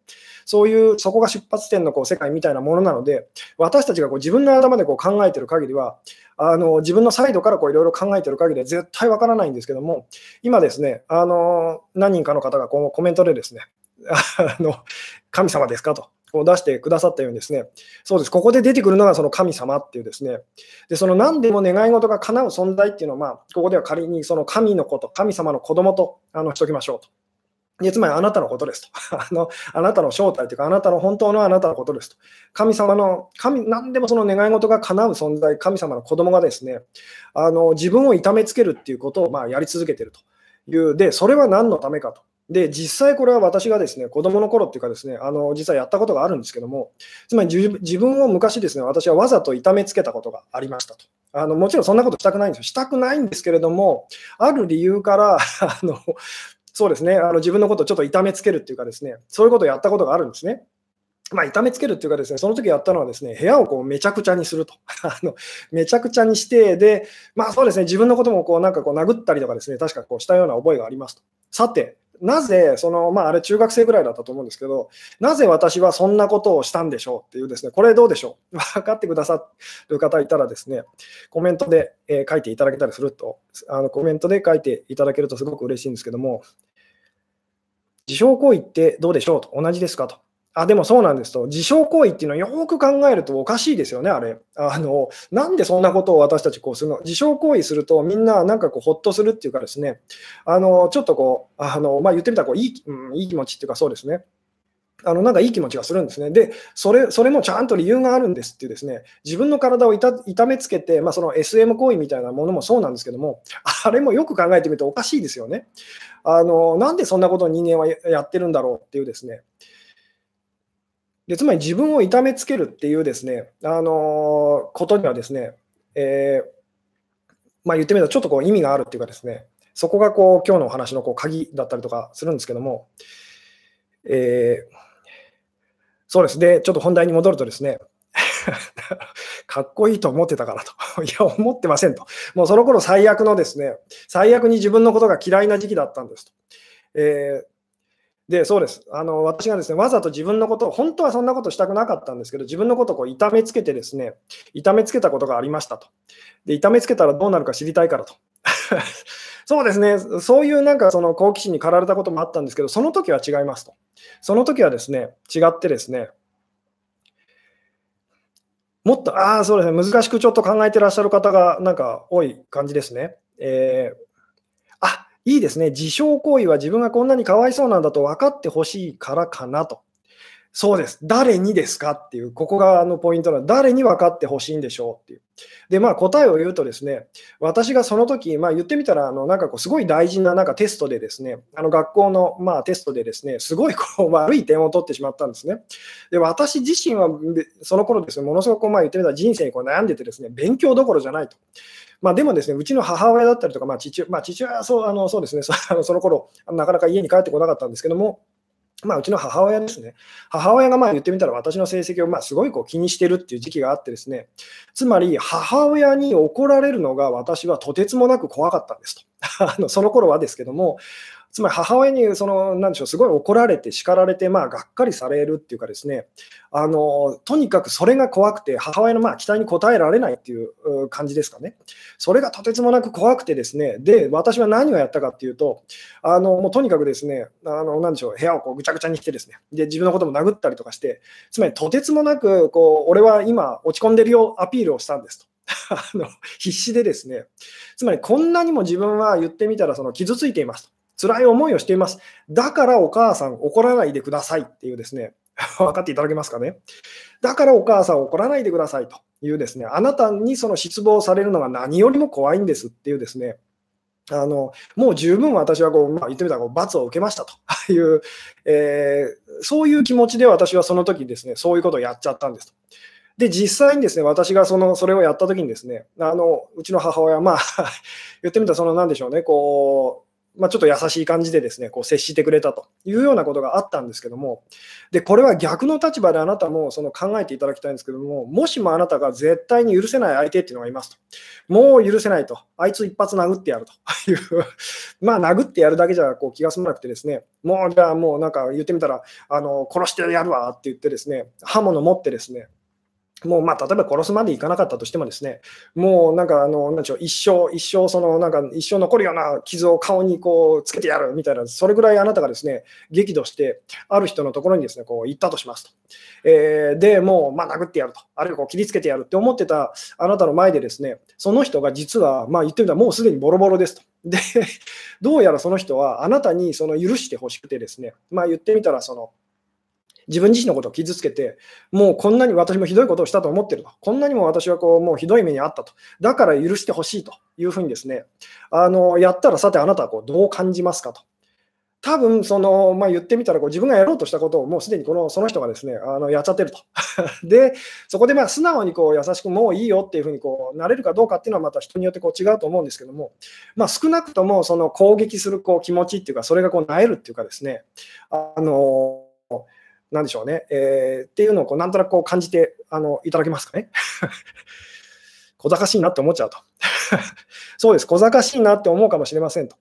A: そういう、そこが出発点のこう世界みたいなものなので、私たちがこう自分の頭でこう考えてる限りは、あの自分のサイドからいろいろ考えてる限りは絶対わからないんですけども、今ですね、あの何人かの方がこうコメントでですね、あの神様ですかと。こう出してくださったようにですね、そうです、ここで出てくるのがその神様っていうですね、でその何でも願い事が叶う存在っていうのは、まあ、ここでは仮にその神のこと、神様の子供とあのしときましょうと。でつまりあなたのことですと あの。あなたの正体というか、あなたの本当のあなたのことですと。神様の、神何でもその願い事が叶う存在、神様の子供がですね、あの自分を痛めつけるっていうことをまあやり続けてるという。で、それは何のためかと。で、実際これは私がですね、子供の頃っていうかですね、あの、実はやったことがあるんですけども、つまり自分を昔ですね、私はわざと痛めつけたことがありましたと。あの、もちろんそんなことしたくないんですよ。したくないんですけれども、ある理由から、あの、そうですね、あの自分のことをちょっと痛めつけるっていうかですね、そういうことをやったことがあるんですね。まあ、痛めつけるっていうかですね、その時やったのはですね、部屋をこうめちゃくちゃにすると。あのめちゃくちゃにして、で、まあそうですね、自分のこともこうなんかこう殴ったりとかですね、確かこうしたような覚えがありますと。さて、なぜ、その、まあ、あれ中学生ぐらいだったと思うんですけど、なぜ私はそんなことをしたんでしょうっていうですね、これどうでしょう？分かってくださる方いたらですね、コメントで、え書いていただけたりすると、あのコメントで書いていただけるとすごく嬉しいんですけども、自傷行為ってどうでしょう？と同じですか？と。あでもそうなんですと、自傷行為っていうのはよく考えるとおかしいですよね、あれ。あのなんでそんなことを私たちこうするの？自傷行為するとみんななんかこうほっとするっていうかですね、あのちょっとこう、あのまあ、言ってみたらこういい,、うん、いい気持ちっていうかそうですね。あのなんかいい気持ちがするんですね。で、それそれもちゃんと理由があるんですっていうですね、自分の体を痛めつけて、まあ、その SM 行為みたいなものもそうなんですけども、あれもよく考えてみるとおかしいですよね。あのなんでそんなことを人間はやってるんだろうっていうですね、でつまり自分を痛めつけるっていうですね、あのことにはですね、えー、まあ、言ってみるとちょっとこう意味があるっていうかですね、そこがこう今日のお話のこう鍵だったりとかするんですけども、えー、そうですね、ちょっと本題に戻るとですね、かっこいいと思ってたからと。いや、思ってませんと。もうその頃最悪のですね、最悪に自分のことが嫌いな時期だったんですと。えー、で、そうです。あの私がですね、わざと自分のことを、本当はそんなことしたくなかったんですけど、自分のことをこう痛めつけてですね、痛めつけたことがありましたと。で、痛めつけたらどうなるか知りたいからと。そうですね、そういうなんかその好奇心に駆られたこともあったんですけど、その時は違いますと。その時はですね、違ってですね、もっと、ああ、そうですね、難しくちょっと考えてらっしゃる方がなんか多い感じですね。えーいいですね、自傷行為は自分がこんなにかわいそうなんだと分かってほしいからかなと。そうです。誰にですかっていう、ここがあのポイントなの。誰に分かってほしいんでしょうっていう。で、まあ答えを言うとですね、私がその時、まあ言ってみたら、あのなんかこうすごい大事ななんかテストでですね、あの学校のまあテストでですね、すごいこう悪い点を取ってしまったんですね。で、私自身はその頃ですね、ものすごくまあ言ってみたら人生にこう悩んでてですね、勉強どころじゃないと。まあ、でもですね、うちの母親だったりとか、まあ、父まあ、父親はそうあのそうですね、そ の頃なかなか家に帰ってこなかったんですけども、まあ、うちの母親ですね。母親がまあ言ってみたら私の成績をまあすごいこう気にしてるっていう時期があってですね、つまり母親に怒られるのが私はとてつもなく怖かったんですと。あのその頃はですけども、つまり母親にその、なんでしょう、すごい怒られて、叱られて、まあ、がっかりされるっていうかですね、あのとにかくそれが怖くて、母親のまあ期待に応えられないっていう感じですかね。それがとてつもなく怖くてですね、で、私は何をやったかっていうと、あのもうとにかくですね、あのなんでしょう、部屋をこうぐちゃぐちゃにしてですね、で、自分のことも殴ったりとかして、つまりとてつもなく、こう、俺は今落ち込んでるよアピールをしたんですと。あの必死でですね、つまりこんなにも自分は言ってみたらその傷ついていますと。辛い思いをしています。だからお母さん怒らないでくださいっていうですね、分かっていただけますかね。だからお母さん怒らないでくださいというですね、あなたにその失望されるのが何よりも怖いんですっていうですね、あのもう十分私はこう、まあ、言ってみたらこう罰を受けましたと いう、えー、そういう気持ちで私はその時ですね、そういうことをやっちゃったんですと。で、実際にですね、私がそのそれをやった時にですね、あのうちの母親、まあ 言ってみたら、そのなんでしょうね、こう、まあ、ちょっと優しい感じでですね、こう接してくれたというようなことがあったんですけども、で、これは逆の立場であなたもその考えていただきたいんですけども、もしもあなたが絶対に許せない相手っていうのがいますと。もう許せないと。あいつ一発殴ってやるという まあ殴ってやるだけじゃこう気が済まなくてですね、もうじゃあもうなんか言ってみたら、あの殺してやるわって言ってですね、刃物持ってですね、もうまあ例えば殺すまでいかなかったとしてもですね、もうなんかあの、なんでしょう、一生、一生、そのなんか一生残るような傷を顔にこうつけてやるみたいな、それぐらいあなたがですね、激怒して、ある人のところにですね、こう行ったとしますと。えー、で、もうまあ殴ってやると、あるいはこう切りつけてやるって思ってたあなたの前でですね、その人が実は、まあ言ってみたらもうすでにボロボロですと。で、どうやらその人はあなたにその許してほしくてですね、まあ言ってみたらその、自分自身のことを傷つけて、もうこんなに私もひどいことをしたと思ってると、こんなにも私はこうもうひどい目にあったと、だから許してほしいというふうにですね、あのやったらさてあなたはこうどう感じますかと。多分その、まあ、言ってみたらこう自分がやろうとしたことをもうすでにこのその人がですねあのやっちゃってると。で、そこでまあ素直にこう優しくもういいよっていうふうにこうなれるかどうかっていうのはまた人によってこう違うと思うんですけども、まあ、少なくともその攻撃するこう気持ちっていうか、それがこうなえるっていうかですね、あのなんでしょうね、えー、っていうのをこうなんとなくこう感じてあのいただけますかね。小賢しいなって思っちゃうと。そうです、小賢しいなって思うかもしれませんと。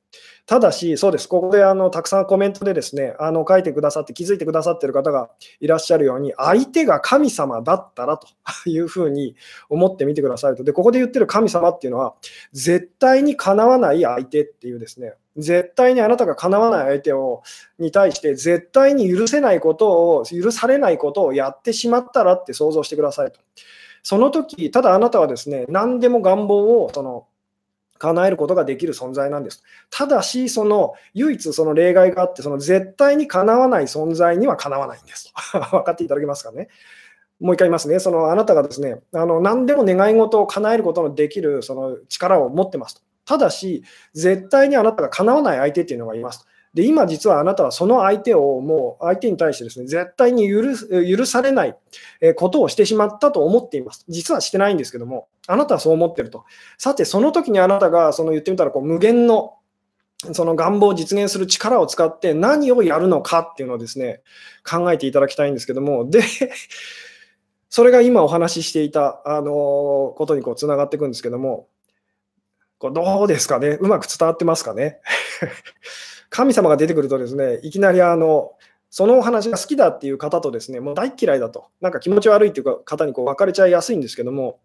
A: ただし、そうです、ここであのたくさんコメントでですね、あの書いてくださって、気づいてくださってる方がいらっしゃるように、相手が神様だったらと いうふうに思ってみてくださいと。で、ここで言ってる神様っていうのは、絶対にかなわない相手っていうですね、絶対にあなたがかなわない相手をに対して、絶対に許せないことを、許されないことをやってしまったらって想像してくださいと。その時、ただあなたはですね、何でも願望をその叶えることができる存在なんです。ただし、その唯一その例外があって、その絶対にかなわない存在にはかなわないんです。分かっていただけますかね？もう一回言いますね。そのあなたがですね、あの何でも願い事を叶えることのできるその力を持ってますと。ただし、絶対にあなたが叶わない相手っていうのがいます。で、今実はあなたはその相手をもう相手に対してですね、絶対に許許されないことをしてしまったと思っています。実はしてないんですけども、あなたはそう思ってると。さて、その時にあなたがその言ってみたらこう無限のその願望を実現する力を使って何をやるのかっていうのをですね、考えていただきたいんですけども、で、それが今お話ししていた、あのことにこうつながっていくんですけども、こうどうですかね、うまく伝わってますかね？神様が出てくるとですね、いきなりあの、そのお話が好きだっていう方とですね、もう大嫌いだと、なんか気持ち悪いっていう方にこう分かれちゃいやすいんですけども、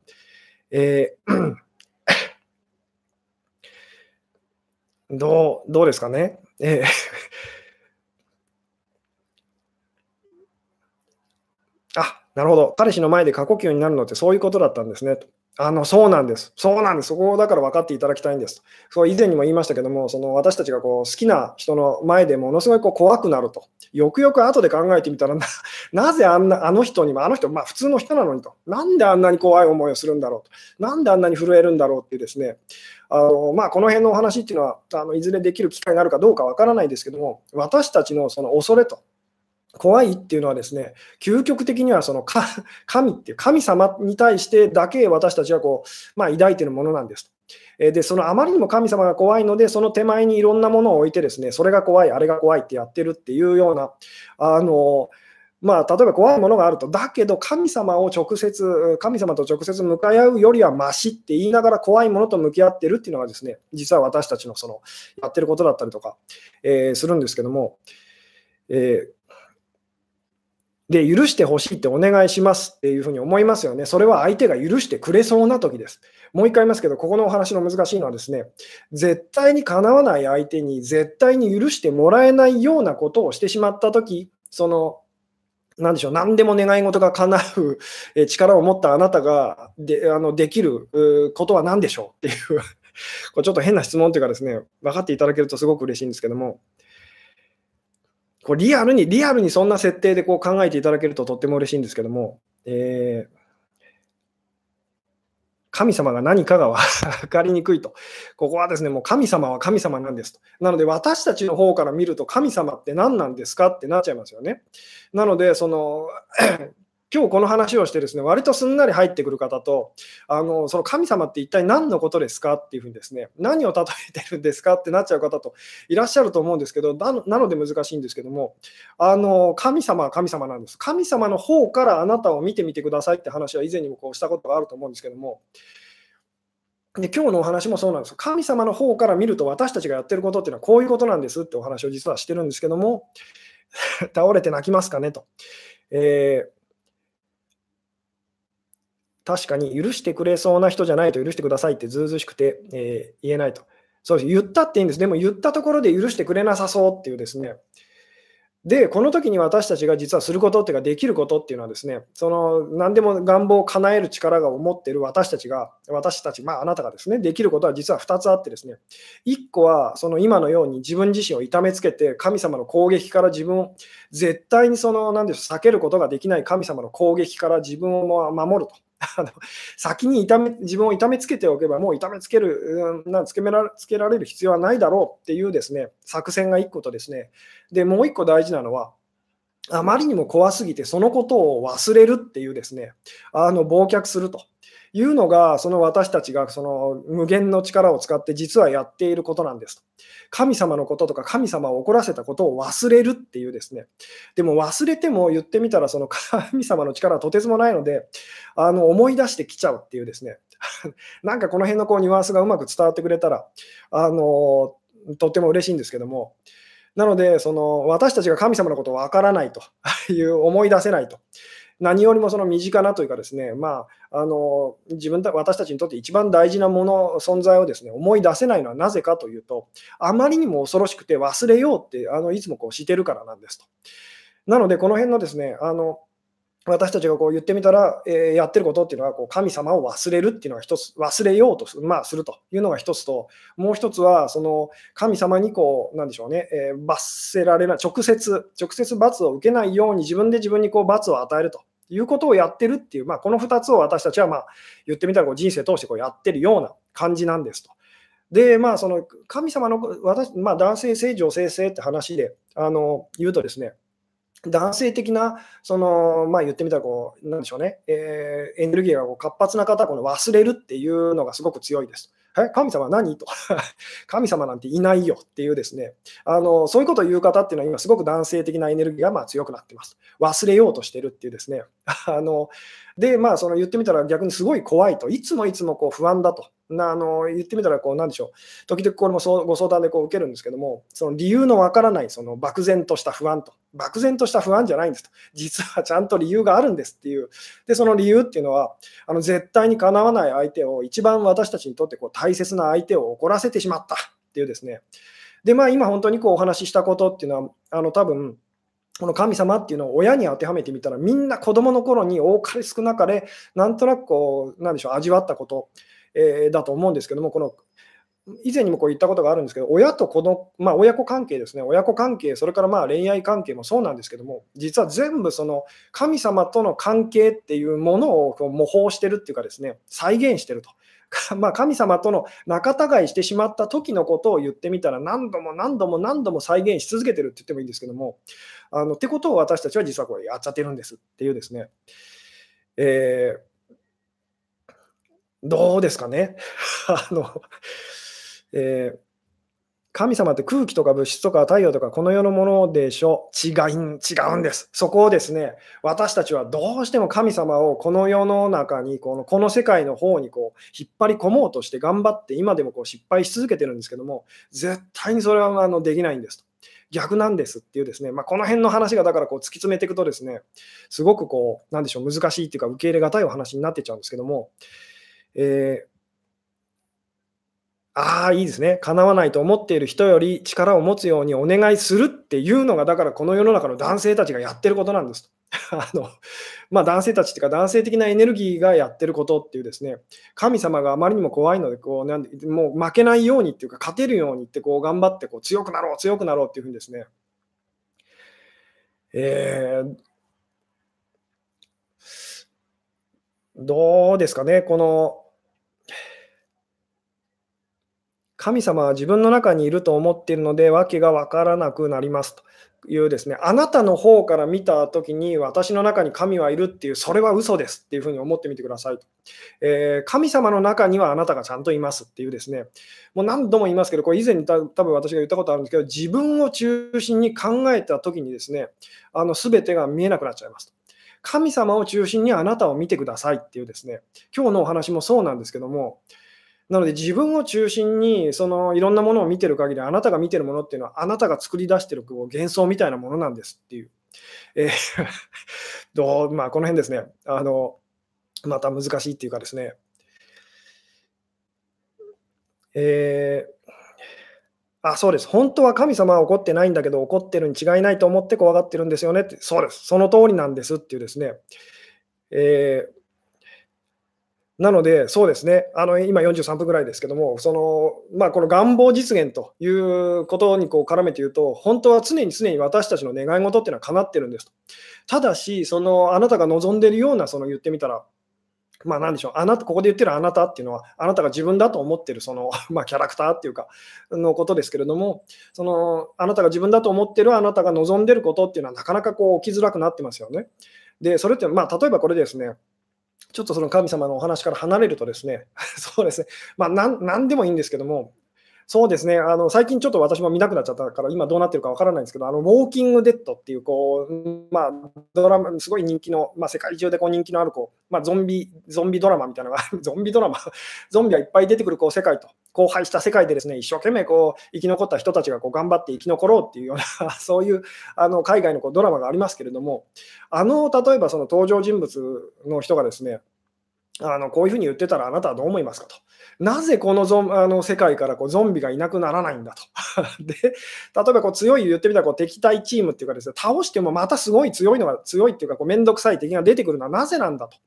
A: えー、どうどうですかね？えー あなるほど、彼氏の前で過呼吸になるのってそういうことだったんですね。あのそうなんです。そうなんです。そこをだから分かっていただきたいんです。そう以前にも言いましたけども、その私たちがこう好きな人の前でものすごいこう怖くなると。よくよく後で考えてみたらな、なぜあんなあの人にも、あの人、まあ普通の人なのにと。なんであんなに怖い思いをするんだろうと。なんであんなに震えるんだろうっていうですね、あのまあ、この辺のお話っていうのはあのいずれできる機会があるかどうかわからないですけども、私たちのその恐れと。怖いっていうのはですね、究極的にはその 神っていう神様に対してだけ私たちはこう、まあ、抱いてるものなんです。で、そのあまりにも神様が怖いので、その手前にいろんなものを置いてですね、それが怖い、あれが怖いってやってるっていうような、あの、まあ、例えば怖いものがあると、だけど神様を直接、神様と直接向かい合うよりはましって言いながら怖いものと向き合ってるっていうのがですね、実は私たちのそのやってることだったりとか、えー、するんですけども、えーで、許してほしいってお願いしますっていうふうに思いますよね。それは相手が許してくれそうな時です。もう一回言いますけど、ここのお話の難しいのはですね、絶対にかなわない相手に絶対に許してもらえないようなことをしてしまった時、その、なんでしょう、何でも願い事が叶う力を持ったあなたがであのできることは何でしょうっていうこれちょっと変な質問というかですね、分かっていただけるとすごく嬉しいんですけども、こうリアルに、リアルにそんな設定でこう考えていただけるととっても嬉しいんですけども、えー、神様が何かが分かりにくいと。ここはですね、もう神様は神様なんですと。なので、私たちの方から見ると、神様って何なんですかってなっちゃいますよね。なので、その今日この話をしてですね、割とすんなり入ってくる方と、あのその神様って一体何のことですかっていうふうにですね、何を例えてるんですかってなっちゃう方といらっしゃると思うんですけど、なので難しいんですけども、あの神様は神様なんです。神様の方からあなたを見てみてくださいって話は以前にもこうしたことがあると思うんですけども、で今日のお話もそうなんです。神様の方から見ると私たちがやってることっていうのはこういうことなんですってお話を実はしてるんですけども、倒れて泣きますかねと。えー確かに許してくれそうな人じゃないと許してくださいってずうずしくて、えー、言えないと。そうです。言ったっていいんです。でも言ったところで許してくれなさそうっていうですね。で、この時に私たちが実はすることっていうか、できることっていうのはですね、その何でも願望を叶える力が持ってる私たちが、私たち、まああなたがですね、できることは実は2つあってですね、1個はその今のように自分自身を痛めつけて、神様の攻撃から自分を絶対にその、何でしょう、避けることができない神様の攻撃から自分を守ると。あの先に痛め自分を痛めつけておけば、もう痛めつける、うん、なつけめらつけられる必要はないだろうっていうですね作戦が1個とですね、でもう1個大事なのは、あまりにも怖すぎて、そのことを忘れるっていうですね、あの忘却するというのが、その私たちがその無限の力を使って実はやっていることなんですと。神様のこととか神様を怒らせたことを忘れるっていうですね。でも忘れても言ってみたら、その神様の力はとてつもないので、あの思い出してきちゃうっていうですね。なんかこの辺のこうニュアンスがうまく伝わってくれたら、あのとっても嬉しいんですけども、なので、その私たちが神様のことをわからないと いう思い出せないと。何よりもその身近なというかですね、まあ、あの自分た私たちにとって一番大事なもの、存在をですね思い出せないのはなぜかというと、あまりにも恐ろしくて忘れようってあのいつもこうしてるからなんですと。なので、この辺のですね、あの私たちがこう言ってみたら、えー、やってることっていうのはこう神様を忘れるっていうのが一つ、忘れようとす,、まあ、するというのが一つと、もう一つは、その神様にこう、なんでしょうね、えー、罰せられない、直接、直接罰を受けないように自分で自分にこう罰を与えるということをやってるっていう、まあ、この2つを私たちはまあ言ってみたらこう人生通してこうやってるような感じなんですと。で、まあ、その神様の私、まあ、男性性、女性性って話であの言うとですね、男性的な、その、まあ言ってみたらこう、なんでしょうね、えー、エネルギーがこう活発な方はこの忘れるっていうのがすごく強いです。え神様何？と。神様なんていないよっていうですね。あのそういうことを言う方っていうのは今すごく男性的なエネルギーがまあ強くなってます。忘れようとしてるっていうですね。あのでまあその言ってみたら逆にすごい怖いといつもいつもこう不安だとなあの言ってみたらこうなんでしょう時々これもそうご相談でこう受けるんですけどもその理由のわからないその漠然とした不安と漠然とした不安じゃないんですと。実はちゃんと理由があるんですっていう。で、その理由っていうのは、あの絶対にかなわない相手を、一番私たちにとってこう大切な相手を怒らせてしまったっていうですね。で、まあ今本当にこうお話ししたことっていうのは、あの多分、この神様っていうのを親に当てはめてみたら、みんな子供の頃に多かれ少なかれ、なんとなくこう、なんでしょう、味わったこと、えー、だと思うんですけども、この以前にもこう言ったことがあるんですけど、親と子の、まあ、親子関係ですね、親子関係、それからまあ恋愛関係もそうなんですけども、実は全部その神様との関係っていうものをこう模倣してるっていうかですね、再現してると。まあ、神様との仲違いしてしまった時のことを言ってみたら何度も何度も何度も再現し続けてるって言ってもいいんですけども、あのってことを私たちは実はこれやっちゃってるんですっていうですね、えー、どうですかね？あのえー、神様って空気とか物質とか太陽とかこの世のものでしょ？違い違うんです。そこをですね、私たちはどうしても神様をこの世の中に、このこの世界の方にこう引っ張り込もうとして頑張って今でもこう失敗し続けてるんですけども、絶対にそれはあのできないんですと。逆なんですっていうですね、まあ、この辺の話がだからこう突き詰めていくとですね、すごくこう、なんでしょう、難しいっていうか受け入れがたいお話になってちゃうんですけども、えーああ、いいですね。叶わないと思っている人より力を持つようにお願いするっていうのが、だからこの世の中の男性たちがやってることなんです あのまあ、男性たちっていうか、男性的なエネルギーがやってることっていうですね、神様があまりにも怖いので、こうなんでもう負けないようにっていうか、勝てるようにってこう頑張ってこう強くなろう、強くなろうっていうふうにですね、えー、どうですかね、この神様は自分の中にいると思っているので、訳が分からなくなりますというですね、あなたの方から見たときに、私の中に神はいるっていう、それは嘘ですっていうふうに思ってみてくださいと。えー、神様の中にはあなたがちゃんといますっていうですね、もう何度も言いますけど、これ以前に多分私が言ったことあるんですけど、自分を中心に考えたときにですね、あの全てが見えなくなっちゃいます。神様を中心にあなたを見てくださいっていうですね、今日のお話もそうなんですけども、なので自分を中心にそのいろんなものを見てる限りあなたが見てるものっていうのはあなたが作り出してる幻想みたいなものなんですっていう。えー、どうまあ、この辺ですね。あのまた難しいっていうかですね。えー、あ、そうです。本当は神様は怒ってないんだけど、怒ってるに違いないと思って怖がってるんですよねって、そうです。その通りなんですっていうですね。えーなので、そうですね、あの今43分ぐらいですけども、そのまあ、この願望実現ということにこう絡めて言うと、本当は常に常に私たちの願い事っていうのは叶ってるんですと。ただし、そのあなたが望んでいるような、その言ってみたら、まあ、なんでしょう、あなた、ここで言ってるあなたっていうのは、あなたが自分だと思ってる、その、まあ、キャラクターっていうか、のことですけれども、その、あなたが自分だと思ってるあなたが望んでることっていうのは、なかなかこう、起きづらくなってますよね。で、それって、まあ、例えばこれですね、ちょっとその神様のお話から離れるとですね、そうですね、まあ、なんでもいいんですけども、そうですね、あの最近ちょっと私も見なくなっちゃったから、今どうなってるかわからないんですけど、あのウォーキング・デッドっていうこう、まあ、ドラマ、すごい人気の、まあ、世界中でこう人気のあるこう、まあ、ゾンビゾンビドラマみたいなのが、ゾンビドラマ、ゾンビがいっぱい出てくるこう世界と、荒廃した世界でですね一生懸命こう生き残った人たちがこう頑張って生き残ろうっていうような、そういうあの海外のこうドラマがありますけれども、あの例えばその登場人物の人がですね、あのこういうふうに言ってたらあなたはどう思いますかと。なぜこのゾンあの世界からこうゾンビがいなくならないんだと。で、例えばこう強い言ってみたらこう敵対チームっていうかですね、倒してもまたすごい強いのが強いっていうか、こうめんどくさい敵が出てくるのはなぜなんだと。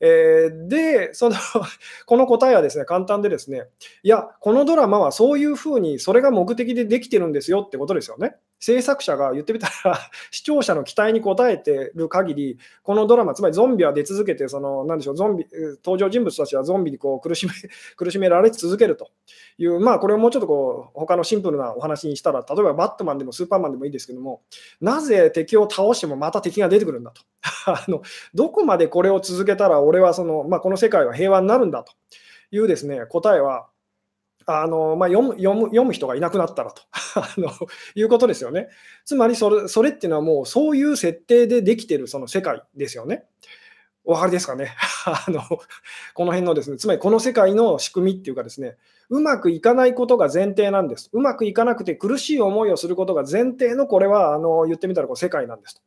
A: えー、で、その この答えはですね、簡単でですね、いや、このドラマはそういうふうに、それが目的でできてるんですよってことですよね。制作者が言ってみたら 視聴者の期待に応えてる限り、このドラマ、つまりゾンビは出続けて、その、なんでしょう、ゾンビ、登場人物たちはゾンビにこう苦しめ 苦しめられ続けるという、まあ、これをもうちょっとこう、他のシンプルなお話にしたら、例えばバットマンでもスーパーマンでもいいですけども、なぜ敵を倒してもまた敵が出てくるんだと。あのどこまでこれを続けたら、俺はその、まあ、この世界は平和になるんだというですね、答えは、あのまあ、読む読む読む人がいなくなったらと あのいうことですよね。つまりそれそれっていうのはもうそういう設定でできてるその世界ですよね。お分かりですかね？あのこの辺のですね、つまりこの世界の仕組みっていうかですね、うまくいかないことが前提なんです。うまくいかなくて苦しい思いをすることが前提のこれはあの言ってみたらこう世界なんですと。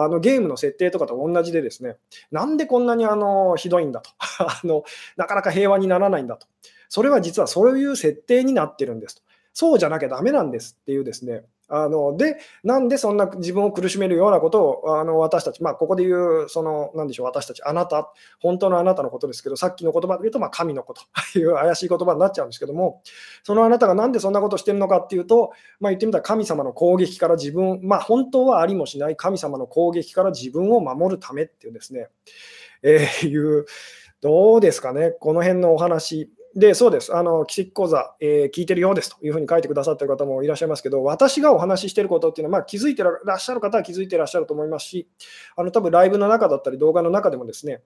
A: あのゲームの設定とかと同じでですね、なんでこんなにあのひどいんだと あの、なかなか平和にならないんだと。それは実はそういう設定になってるんですと。そうじゃなきゃダメなんですっていうですね、あので、なんでそんな自分を苦しめるようなことをあの私たち、まあ、ここで言う、その、なんでしょう、私たち、あなた、本当のあなたのことですけど、さっきの言葉で言うと、まあ、神のことという怪しい言葉になっちゃうんですけども、そのあなたがなんでそんなことしてるのかっていうと、まあ、言ってみたら神様の攻撃から自分、まあ、本当はありもしない神様の攻撃から自分を守るためっていうですね、えー、いう、どうですかね、この辺のお話。で、そうです。あの、奇跡講座、えー、聞いてるようですというふうに書いてくださってる方もいらっしゃいますけど、私がお話ししてることっていうのは、まあ、気づいてらっしゃる方は気づいてらっしゃると思いますし、あの、多分ライブの中だったり動画の中でもですね、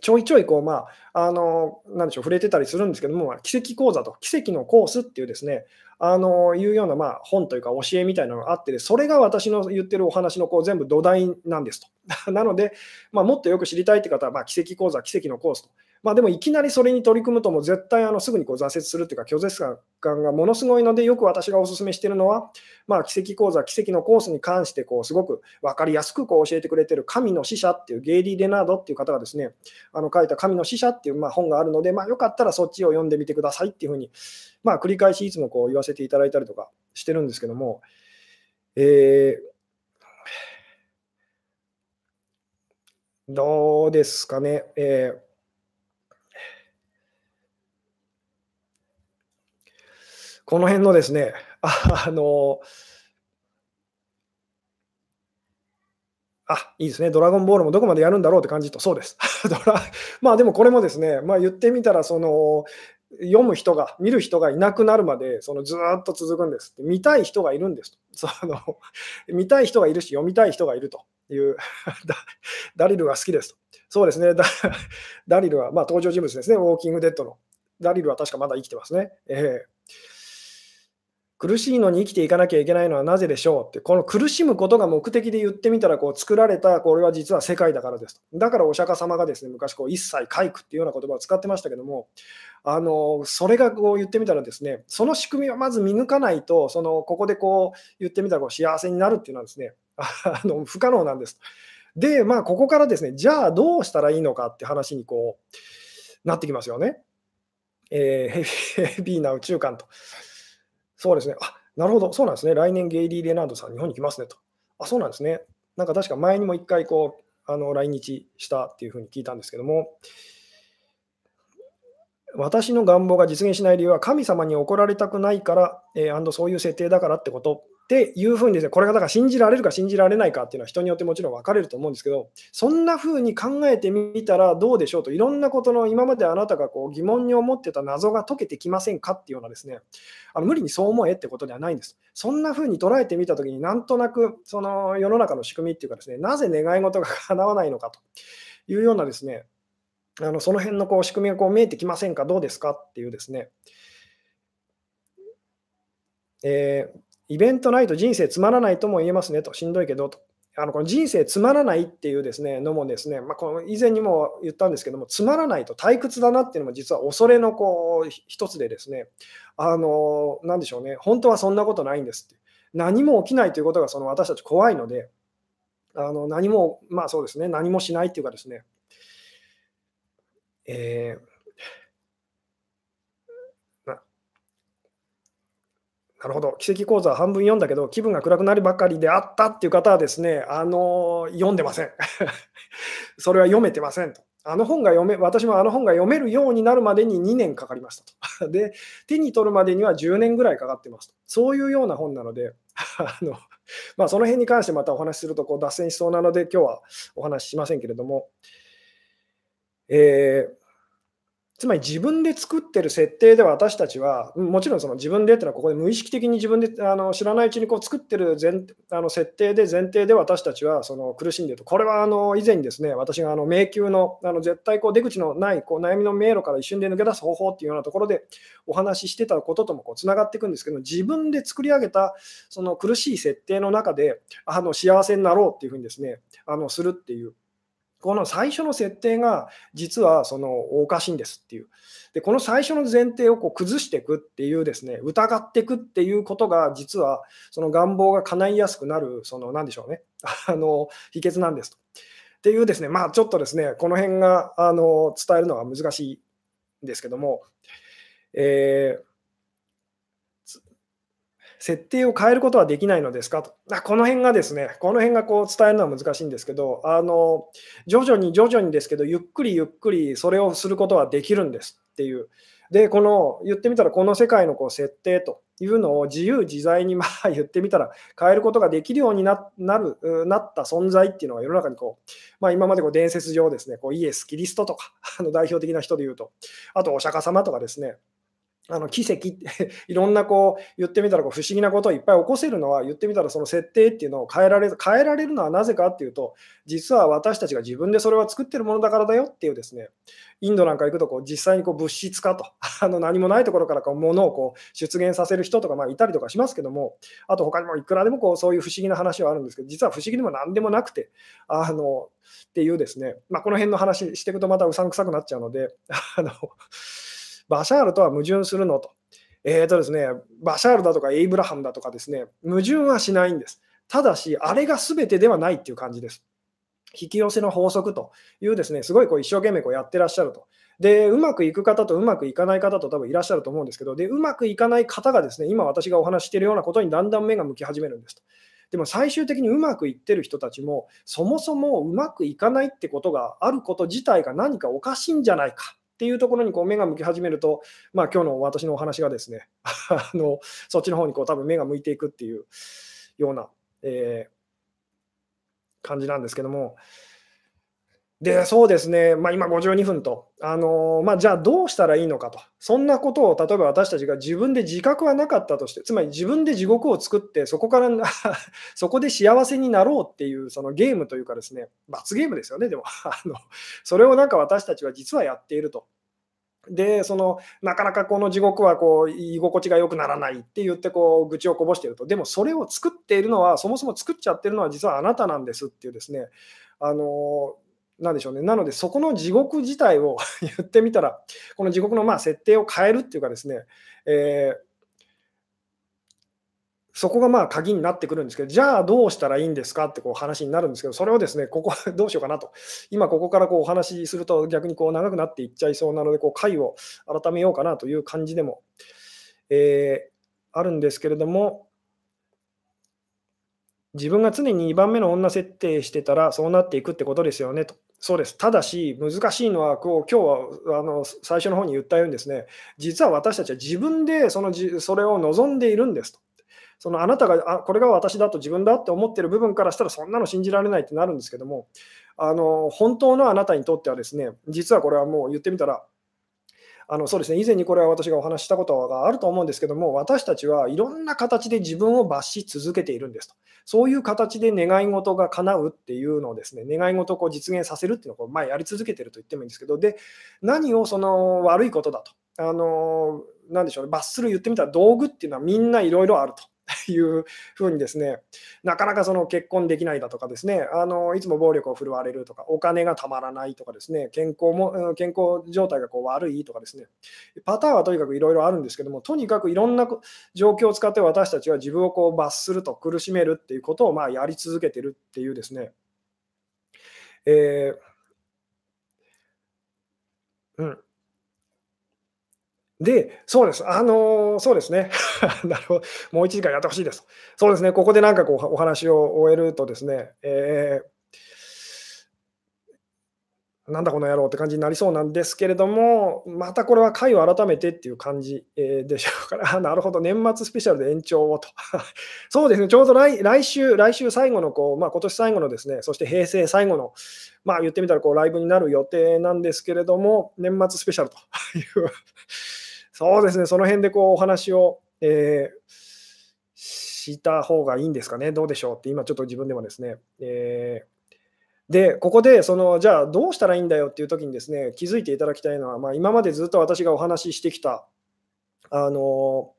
A: ちょいちょいこう、まあ、あの、なでしょう、触れてたりするんですけども、奇跡講座と奇跡のコースっていうですね、あの、いうような、まあ、本というか教えみたいなのがあって、それが私の言ってるお話のこう全部土台なんですと。なので、まあ、もっとよく知りたいって方は、まあ、奇跡講座、奇跡のコースと。まあ、でもいきなりそれに取り組むと、も絶対あのすぐにこう挫折するというか、拒絶感がものすごいので、よく私がお勧めしているのは、まあ、奇跡講座、奇跡のコースに関して、こうすごく分かりやすくこう教えてくれている神の使者っていうゲイリー・レナードっていう方がですね、あの書いた神の使者っていうまあ本があるので、まあ、よかったらそっちを読んでみてくださいっていうふうに、まあ、繰り返しいつもこう言わせていただいたりとかしてるんですけども、えーどうですかね。えーこの辺のですね、あの、あ、いいですね。ドラゴンボールもどこまでやるんだろうって感じと、そうです。ドラまあでもこれもですね、まあ言ってみたら、その、読む人が、見る人がいなくなるまで、そのずっと続くんです。見たい人がいるんですと。その見たい人がいるし、読みたい人がいるというダリルが好きですと。そうですね。ダリルは、まあ、登場人物ですね。ウォーキングデッドの。ダリルは確かまだ生きてますね。えー苦しいのに生きていかなきゃいけないのはなぜでしょう？って、この苦しむことが目的で言ってみたら、こう作られた、これは実は世界だからですと。だからお釈迦様がですね、昔こう一切回復っていうような言葉を使ってましたけども、あのそれがこう言ってみたらですね、その仕組みをまず見抜かないと、そのここでこう言ってみたらこう幸せになるっていうのはですね、あの不可能なんです。で、まあ、ここからですね、じゃあどうしたらいいのかって話にこうなってきますよね。えー、ヘビーな宇宙観と。そうですね。あ、なるほど。そうなんですね。来年ゲイリー・レナードさん、日本に来ますねと。あ、そうなんですね。なんか確か前にも一回こう、あの来日したっていうふうに聞いたんですけども、私の願望が実現しない理由は神様に怒られたくないから、えー、そういう設定だからってことっていうふうにですね、これがだから信じられるか信じられないかっていうのは人によってもちろん分かれると思うんですけど、そんなふうに考えてみたらどうでしょうと、いろんなことの今まであなたがこう疑問に思ってた謎が解けてきませんかっていうようなですね、あの無理にそう思えってことではないんです。そんなふうに捉えてみたときになんとなくその世の中の仕組みっていうかですね、なぜ願い事が叶わないのかというようなですね、あのその辺のこう仕組みがこう見えてきませんか、どうですか？っていうですね、えーイベントないと人生つまらないとも言えますねと、しんどいけどと。あのこの人生つまらないっていうですねのもですね、まあ、この以前にも言ったんですけども、つまらないと退屈だなっていうのも実は恐れのこう一つでですね、あの、なんでしょうね、本当はそんなことないんですって。何も起きないということがその私たち怖いので、あの何も、まあそうですね、何もしないっていうかですね、えーなるほど、奇跡講座半分読んだけど、気分が暗くなりばかりであったっていう方はですね、あの読んでません。それは読めてませんと。あの本が読め、私もあの本が読めるようになるまでに2年かかりましたと。で、手に取るまでには10年ぐらいかかってますと。そういうような本なので、あのまあ、その辺に関してまたお話しするとこう脱線しそうなので、今日はお話ししませんけれども、えーつまり自分で作ってる設定で私たちは、もちろんその自分でっていうのはここで無意識的に自分であの知らないうちにこう作ってる前あの設定で前提で私たちはその苦しんでると。これはあの以前にですね、私があの迷宮のあの絶対こう出口のないこう悩みの迷路から一瞬で抜け出す方法っていうようなところでお話ししてたことともこうつながっていくんですけど、自分で作り上げたその苦しい設定の中であの幸せになろうっていうふうにですね、あのするっていう。この最初の設定が実はそのおかしいんですっていう。で、この最初の前提をこう崩していくっていうですね、疑っていくっていうことが実はその願望が叶いやすくなる、その何でしょうね、あの秘訣なんですと。っていうですね、まあちょっとですね、この辺があの伝えるのが難しいんですけども、えー設定を変えることはできないのですかと。この辺がですね、この辺がこう伝えるのは難しいんですけど、あの徐々に徐々にですけど、ゆっくりゆっくりそれをすることはできるんですっていう。で、この言ってみたら、この世界のこう設定というのを自由自在に まあ言ってみたら変えることができるようになるなった存在っていうのが世の中にこう、まあ、今までこう伝説上ですね、こうイエス・キリストとか、あの代表的な人で言うと、あとお釈迦様とかですね、あの奇跡って いろんなこう言ってみたらこう不思議なことをいっぱい起こせるのは言ってみたらその設定っていうのを変えられる変えられるのはなぜかっていうと実は私たちが自分でそれを作ってるものだからだよっていうですねインドなんか行くとこう実際にこう物質化と あの何もないところからこう物をこう出現させる人とかまあいたりとかしますけどもあと他にもいくらでもこうそういう不思議な話はあるんですけど実は不思議でも何でもなくてあのっていうですね、まあ、この辺の話していくとまたうさんくさくなっちゃうので あのバシャールとは矛盾するのと。えーとですね、バシャールだとかエイブラハムだとかですね、矛盾はしないんです。ただし、あれが全てではないっていう感じです。引き寄せの法則というですね、すごいこう一生懸命こうやってらっしゃると。で、うまくいく方とうまくいかない方と多分いらっしゃると思うんですけど、で、うまくいかない方がですね、今私がお話しているようなことにだんだん目が向き始めるんですと。でも最終的にうまくいってる人たちも、そもそもうまくいかないってことがあること自体が何かおかしいんじゃないかっていうところにこう目が向き始めると、まあ今日の私のお話がですね、あのそっちの方にこう多分目が向いていくっていうような、えー、感じなんですけども、で、そうですね、まあ、今52分と、あのー、まあ、じゃあどうしたらいいのかと、そんなことを例えば私たちが自分で自覚はなかったとして、つまり自分で地獄を作って、そこから そこで幸せになろうっていうそのゲームというかですね、罰ゲームですよね、でも。あの、それをなんか私たちは実はやっていると。で、そのなかなかこの地獄はこう居心地が良くならないって言ってこう愚痴をこぼしていると、でもそれを作っているのは、そもそも作っちゃってるのは実はあなたなんですっていうですね、あのなんでしょうね。なので、そこの地獄自体を 言ってみたら、この地獄のまあ設定を変えるっていうかですね、えー、そこがまあ鍵になってくるんですけど、じゃあどうしたらいいんですか？ってこう話になるんですけど、それをですね、ここ どうしようかなと。今ここからこうお話しすると逆にこう長くなっていっちゃいそうなので、こう回を改めようかなという感じでも、えー、あるんですけれども、自分が常に2番目の女設定してたらそうなっていくってことですよねと。そうです。ただし、難しいのは、こう今日はあの最初の方に言ったようにですね、実は私たちは自分でそのじそれを望んでいるんですと。そのあなたがあこれが私だと自分だって思ってる部分からしたらそんなの信じられないってなるんですけどもあの本当のあなたにとってはですね実はこれはもう言ってみたらあのそうですね。以前にこれは私がお話ししたことがあると思うんですけども私たちはいろんな形で自分を罰し続けているんですと。そういう形で願い事が叶うっていうのをですね願い事をこう実現させるっていうのをまあやり続けてると言ってもいいんですけどで何をその悪いことだとあのなんでしょうね、罰する言ってみたら道具っていうのはみんないろいろあると。いうふうにですね、なかなかその結婚できないだとかですね、あのいつも暴力を振るわれるとか、お金がたまらないとかですね、健康も健康状態がこう悪いとかですね、パターンはとにかくいろいろあるんですけども、とにかくいろんな状況を使って私たちは自分をこう罰すると苦しめるっていうことをまあやり続けてるっていうですね、えー、うん、で、そうです。あのー、そうですね。なるほど。もう1時間やってほしいです。そうですね。ここでなんかこうお話を終えるとですね、えー、なんだこの野郎って感じになりそうなんですけれども、またこれは回を改めてっていう感じ、でしょうから、なるほど、年末スペシャルで延長をと。そうですね、ちょうど来来週、来週最後のこう、まあ、今年最後のですね、そして平成最後の、まあ、言ってみたらこうライブになる予定なんですけれども、年末スペシャルというそうですね、その辺でこうお話を、えー、した方がいいんですかね、どうでしょうって、今ちょっと自分でもですね、えー、で、ここで、その、じゃあどうしたらいいんだよっていう時にですね、気づいていただきたいのは、まあ、今までずっと私がお話ししてきた、あの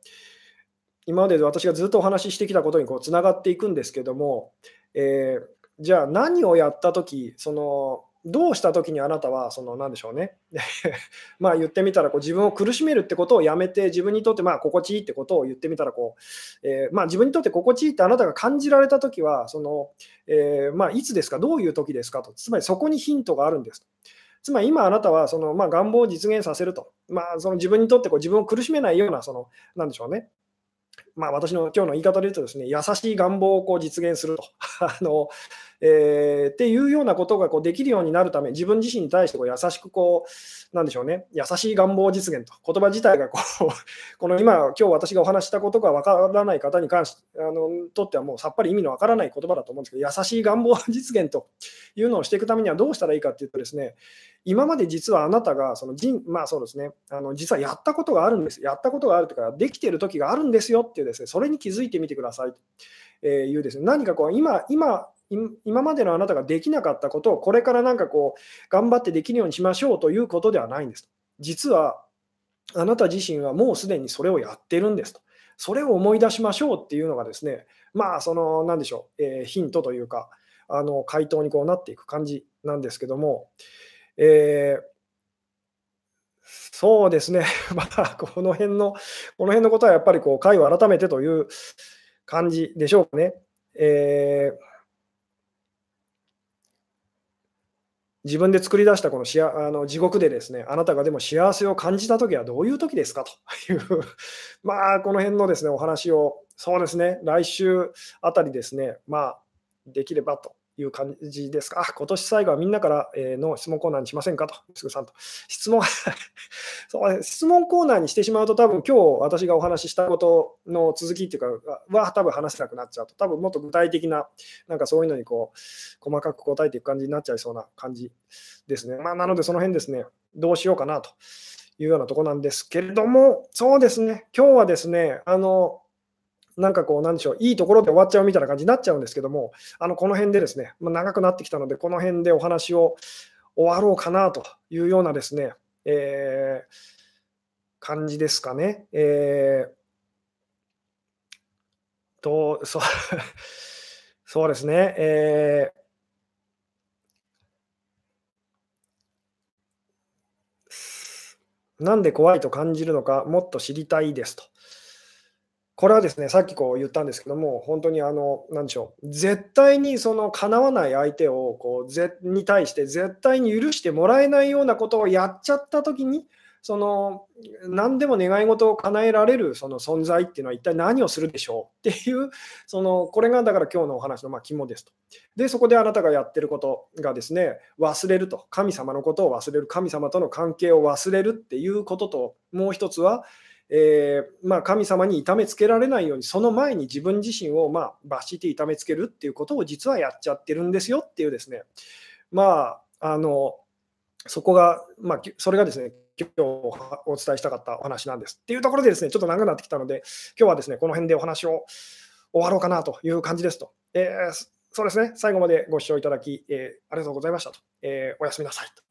A: 今まで私がずっとお話ししてきたことにつながっていくんですけども、えー、じゃあ何をやった時そのどうした時にあなたは、その、なんでしょうね。まあ言ってみたら、こう自分を苦しめるってことをやめて、自分にとってまあ心地いいってことを言ってみたら、こう、え、まあ自分にとって心地いいってあなたが感じられた時は、その、え、まあいつですか、どういう時ですか？と。つまりそこにヒントがあるんです。つまり今あなたはその、まあ、願望を実現させると、まあ、その自分にとってこう自分を苦しめないような、そのなんでしょうね、まあ、私の今日の言い方で言うとですね、優しい願望をこう実現すると。あのえー、っていうようなことがこうできるようになるため、自分自身に対してこう優しくこう、なんでしょうね、優しい願望実現と、言葉自体がこう この今、今日私がお話したことがわからない方に関してあのとってはもうさっぱり意味のわからない言葉だと思うんですけど、優しい願望実現というのをしていくためにはどうしたらいいかっていうとですね、今まで実はあなたがその人、まあそうですね、あの実はやったことがあるんです。やったことがあるというか、できている時があるんですよっていうですね、それに気づいてみてくださいというですね、何かこう今、今、今までのあなたができなかったことをこれからなんかこう頑張ってできるようにしましょうということではないんです。実はあなた自身はもうすでにそれをやってるんですと。それを思い出しましょうっていうのがですね、まあその何でしょう、えー、ヒントというか、あの回答にこうなっていく感じなんですけども、えーそうですね、まあ、この辺の、この辺のことはやっぱりこう回を改めてという感じでしょうかね。えー自分で作り出したこのしあの地獄でですね、あなたがでも幸せを感じたときはどういうときですか？という まあ、この辺のですね、お話を、そうですね、来週あたりですね、まあ、できればと。いう感じですか？あ、今年最後はみんなからの質問コーナーにしませんかと、すぐさんと。質問 そう質問コーナーにしてしまうと、多分今日私がお話ししたことの続きっていうか、は多分話せなくなっちゃうと、多分もっと具体的な、なんかそういうのにこう、細かく答えていく感じになっちゃいそうな感じですね。まあ、なのでその辺ですね、どうしようかなというようなとこなんですけれども、そうですね、今日はですね、あの、なんかこう、なんでしょう、いいところで終わっちゃうみたいな感じになっちゃうんですけども、あのこの辺でですね、まあ、長くなってきたので、この辺でお話を終わろうかなというようなですね、えー、感じですかね。えーとそう そうですね、えー、なんで怖いと感じるのかもっと知りたいですと。これはですね、さっきこう言ったんですけども、本当にあの、なでしょう、絶対にその叶わない相手をこうぜに対して絶対に許してもらえないようなことをやっちゃったときに、その何でも願い事を叶えられるその存在っていうのは一体何をするでしょうっていう、そのこれがだから今日のお話のま肝ですと。で、そこであなたがやってることがですね、忘れると、神様のことを忘れる、神様との関係を忘れるっていうことと、もう一つは、えー、まあ、神様に痛めつけられないように、その前に自分自身を、まあ、罰して痛めつけるっていうことを実はやっちゃってるんですよっていうですね、まあ、あのそこが、まあ、それがですね、今日お伝えしたかったお話なんです。っていうところでですね、ちょっと長くなってきたので、今日はですね、この辺でお話を終わろうかなという感じですと。えー、そうですね、最後までご視聴いただき、えー、ありがとうございましたと。え、おやすみなさいと。